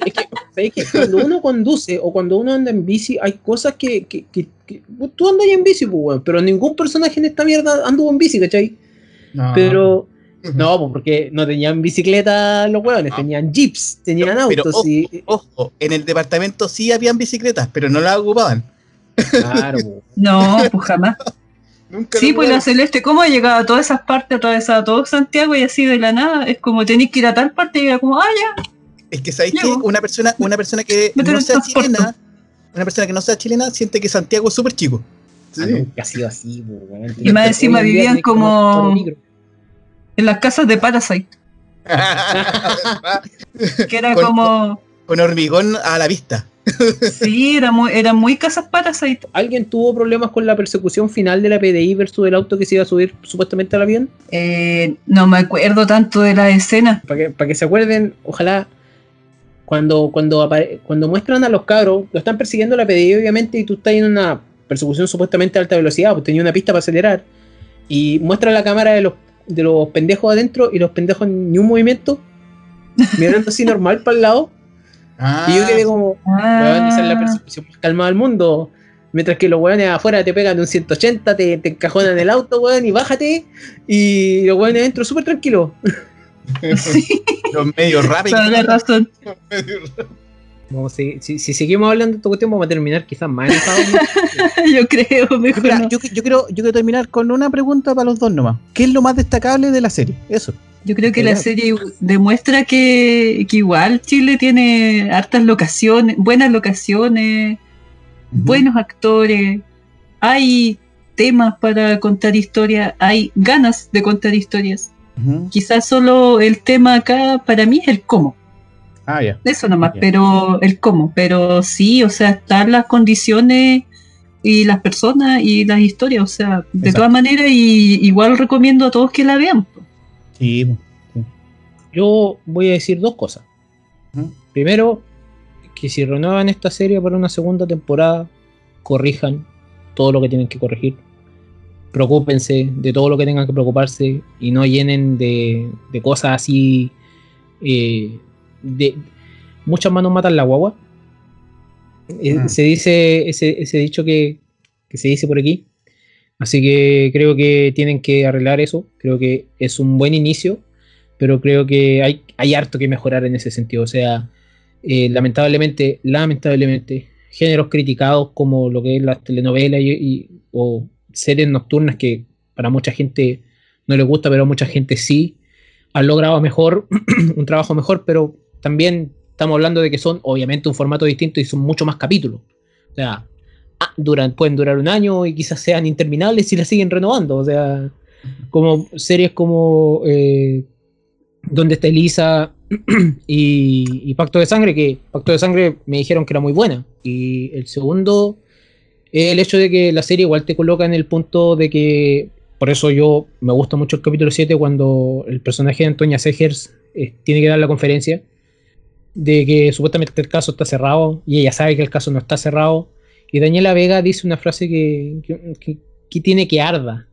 S1: es que. Cuando uno conduce o cuando uno anda en bici, hay cosas que. que, que- que- tú andas en bici, pues, weón, pero ningún personaje en esta mierda anduvo en bici, ¿cachai? Pero. No, pues porque no tenían bicicleta los hueones,
S2: No.
S1: tenían jeeps, tenían
S2: Pero
S1: autos
S2: ojo,
S1: y.
S2: Ojo, en el departamento sí habían bicicletas, pero no las ocupaban.
S1: Claro, pues.
S3: No, pues jamás.
S2: Nunca
S3: Sí, pues la. Celeste, ¿cómo ha llegado a todas esas partes, atravesado todo Santiago y así de la nada? Es como tenéis que ir a tal parte y era como, ah, ya,
S2: Es que sabéis que una persona, una persona que
S3: Me
S2: no sea chilena, una persona que no sea chilena siente que Santiago es súper chico.
S1: Ah, nunca ha sido así, pues.
S3: Y más encima vivían como- en las casas de Parasite, que era
S2: Con-
S3: como,
S2: Con hormigón a la vista.
S3: Sí, era muy, eran muy casas Parasite.
S1: ¿Alguien tuvo problemas con la persecución final de la PDI versus el auto que se iba a subir supuestamente al avión?
S3: Eh, no me acuerdo tanto de la escena.
S1: Para que, para que se acuerden, ojalá cuando, cuando, cuando muestran a los cabros, lo están persiguiendo la PDI obviamente y tú estás en una persecución supuestamente a alta velocidad, pues tenía una pista para acelerar y muestra la cámara de los, de los pendejos adentro y los pendejos ni un movimiento, mirando así normal para el lado
S2: Ah,
S1: y yo quedé como,
S3: Ah,
S1: weón, esa es la persecución más calmada del mundo. Mientras que los weones afuera te pegan un 180, te, te encajonan el auto, weón, y bájate. Y los weones adentro súper tranquilos.
S3: sí,
S2: los medios rápidos.
S3: la razón.
S1: Vamos a seguir- si, si seguimos hablando de esta cuestión, vamos a terminar quizás más enojados.
S3: Yo creo,
S2: Yo,
S3: mejor
S2: mira,
S3: no.
S2: yo, yo quiero, yo quiero terminar con una pregunta para los dos nomás. ¿Qué es lo más destacable de la serie? Eso.
S3: Yo creo que la serie demuestra que, que igual Chile tiene hartas locaciones, buenas locaciones, buenos actores, hay temas para contar historias, hay ganas de contar historias. Quizás solo el tema acá para mí es el cómo,
S2: Ah, ya.
S3: eso nomás,
S2: Ya.
S3: pero el cómo, pero sí, o sea, están las condiciones y las personas y las historias, o sea, de
S2: Exacto.
S3: todas maneras, y igual recomiendo a todos que la vean.
S2: Sí.
S1: Yo voy a decir dos cosas. Primero, que si renuevan esta serie para una segunda temporada, corrijan todo lo que tienen que corregir. Preocúpense de todo lo que tengan que preocuparse y no llenen de, de cosas así. eh, de, muchas manos matan la guagua. Eh,
S2: Ah.
S1: Se dice ese, ese dicho que, que se dice por aquí. Así que creo que tienen que arreglar eso. Creo que es un buen inicio, pero creo que hay, hay harto que mejorar en ese sentido. O sea, eh, lamentablemente, lamentablemente, géneros criticados como lo que es las telenovelas y, y- o series nocturnas que para mucha gente no les gusta, pero a mucha gente sí, han logrado mejor, un trabajo mejor, pero también estamos hablando de que son obviamente un formato distinto y son mucho más capítulos. O sea, ah, pueden durar un año y quizás sean interminables si la siguen renovando. O sea, como series como eh, Donde está Elisa y, Pacto de Sangre, que Pacto de Sangre me dijeron que era muy buena. Y el segundo, el hecho de que la serie igual te coloca en el punto de que, por eso yo me gusta mucho el capítulo 7 cuando el personaje de Antonia Segers eh, tiene que dar la conferencia de que supuestamente el caso está cerrado y ella sabe que el caso no está cerrado. Y Daniela Vega dice una frase que, que, tiene que arda.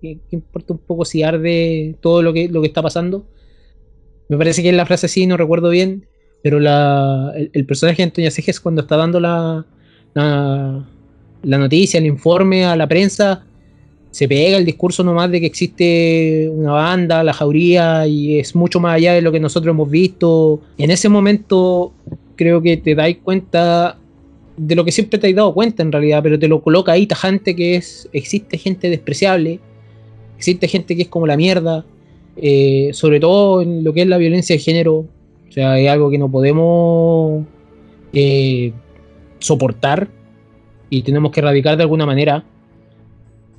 S1: Que, importa un poco si arde todo lo que, lo que está pasando. Me parece que es la frase así, no recuerdo bien. Pero la, el, personaje de Antonia Seges cuando está dando la, la noticia, el informe a la prensa, se pega el discurso nomás de que existe una banda, la jauría, y es mucho más allá de lo que nosotros hemos visto. En ese momento creo que te dais cuenta de lo que siempre te has dado cuenta en realidad, pero te lo coloca ahí tajante que es, existe gente despreciable, existe gente que es como la mierda, eh, sobre todo en lo que es la violencia de género, o sea, es algo que no podemos eh, soportar y tenemos que erradicar de alguna manera,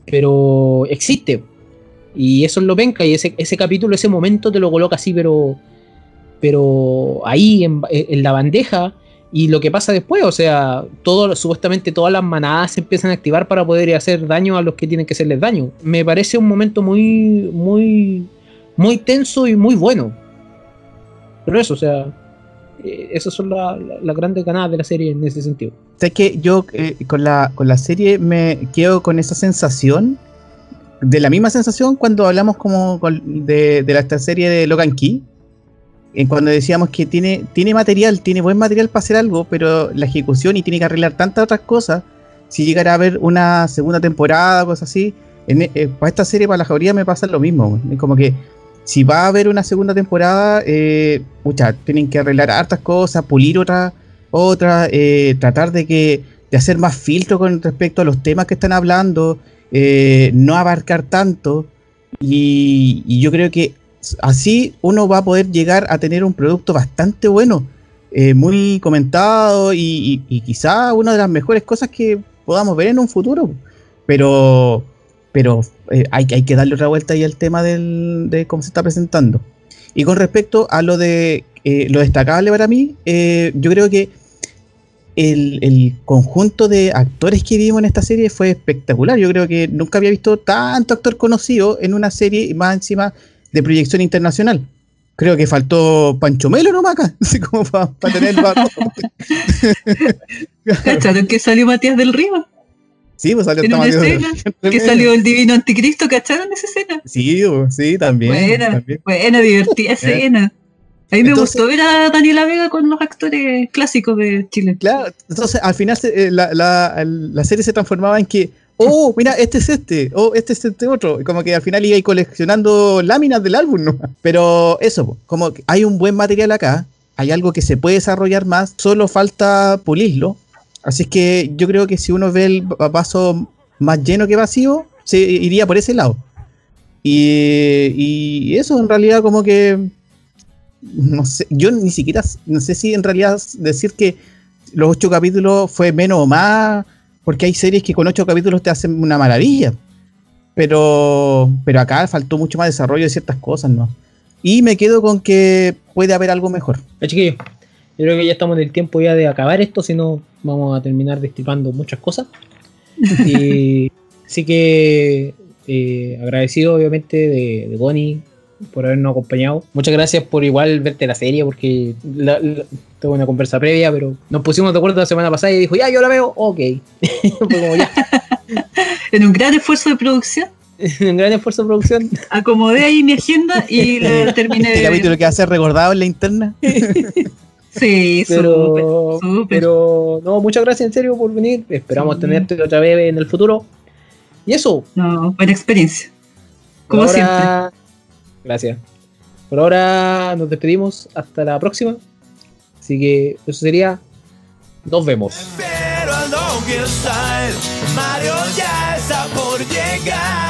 S1: pero existe. Y eso es lo penca, y ese, ese capítulo, ese momento te lo coloca así, pero, pero ahí en, en la bandeja, y lo que pasa después, o sea, todo, supuestamente todas las manadas se empiezan a activar para poder hacer daño a los que tienen que hacerles daño. Me parece un momento muy, muy, muy tenso y muy bueno. Pero eso, o sea, eh, esas son la- la- las grandes ganadas de la serie en ese sentido.
S2: sé que yo eh, con, la, con la serie me quedo con esa sensación, de la misma sensación cuando hablamos como de, de la, esta serie de Logan Key, en cuando decíamos que tiene, tiene material, tiene buen material para hacer algo, pero la ejecución y tiene que arreglar tantas otras cosas, si llegara a haber una segunda temporada, cosas así, en, eh, para esta serie, para la jauría me pasa lo mismo. Es como que si va a haber una segunda temporada, eh, tienen que arreglar hartas cosas, pulir otras otra, eh, tratar de que de hacer más filtro con respecto a los temas que están hablando, eh, no abarcar tanto. Y, y yo creo que así uno va a poder llegar a tener un producto bastante bueno, eh, muy comentado y, y- y quizá una de las mejores cosas que podamos ver en un futuro. Pero, pero eh, hay, hay que darle otra vuelta ahí al tema del, de cómo se está presentando. Y con respecto a lo de eh, lo destacable para mí, eh, yo creo que el, el conjunto de actores que vimos en esta serie fue espectacular. Yo creo que nunca había visto tanto actor conocido en una serie más encima de proyección internacional. Creo que faltó Pancho Melo nomás acá, así como para tener el barro.
S3: ¿Cacharon que salió Matías del Río?
S2: Sí, pues salió
S3: escena. Que salió el divino anticristo, ¿cacharon esa escena?
S2: Sí, sí, también.
S3: buena,
S2: también.
S3: buena, divertida escena. A mí me
S2: Entonces-
S3: gustó ver a Daniela Vega con los actores clásicos de Chile.
S2: Claro, entonces al final se- eh, la, la- la serie se transformaba en que, oh, mira, este es este, oh, este es este otro. Y Como que al final iba ahí coleccionando láminas del álbum, ¿no? Pero eso, como que hay un buen material acá, hay algo que se puede desarrollar más, solo falta pulirlo. Así que yo creo que si uno ve el va- vaso más lleno que vacío, se iría por ese lado. Y, y eso en realidad como que no sé, yo ni siquiera no sé si en realidad decir que los ocho capítulos fue menos o más, porque hay series que con ocho capítulos te hacen una maravilla. Pero, pero acá faltó mucho más desarrollo de ciertas cosas, ¿no? Y me quedo con que puede haber algo mejor.
S1: Ya, chiquillos, yo creo que ya estamos en el tiempo ya de acabar esto, si no vamos a terminar destripando muchas cosas. Y así que eh, agradecido obviamente de, de Bonnie por habernos acompañado. Muchas gracias por igual verte la serie, porque la, la- tuve una conversa previa, pero nos pusimos de acuerdo la semana pasada y dijo, ya, yo la veo, ok. Fue como ya,
S3: En un gran esfuerzo de producción,
S1: un gran esfuerzo de producción.
S3: acomodé ahí mi agenda y la terminé
S2: Este
S3: de ver.
S2: capítulo que va a ser recordado en la interna.
S3: Sí,
S1: Pero,
S3: súper,
S1: pero no, muchas gracias en serio por venir. Esperamos
S3: Sí.
S1: tenerte otra vez en el futuro. Y eso,
S3: No, buena experiencia. Como
S1: ahora, Gracias. Por ahora nos despedimos. Hasta la próxima. Así que eso sería. Nos vemos.
S9: Pero Mario ya está por llegar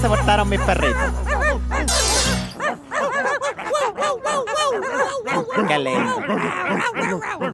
S10: se portaron mis perritos? Qué lindo.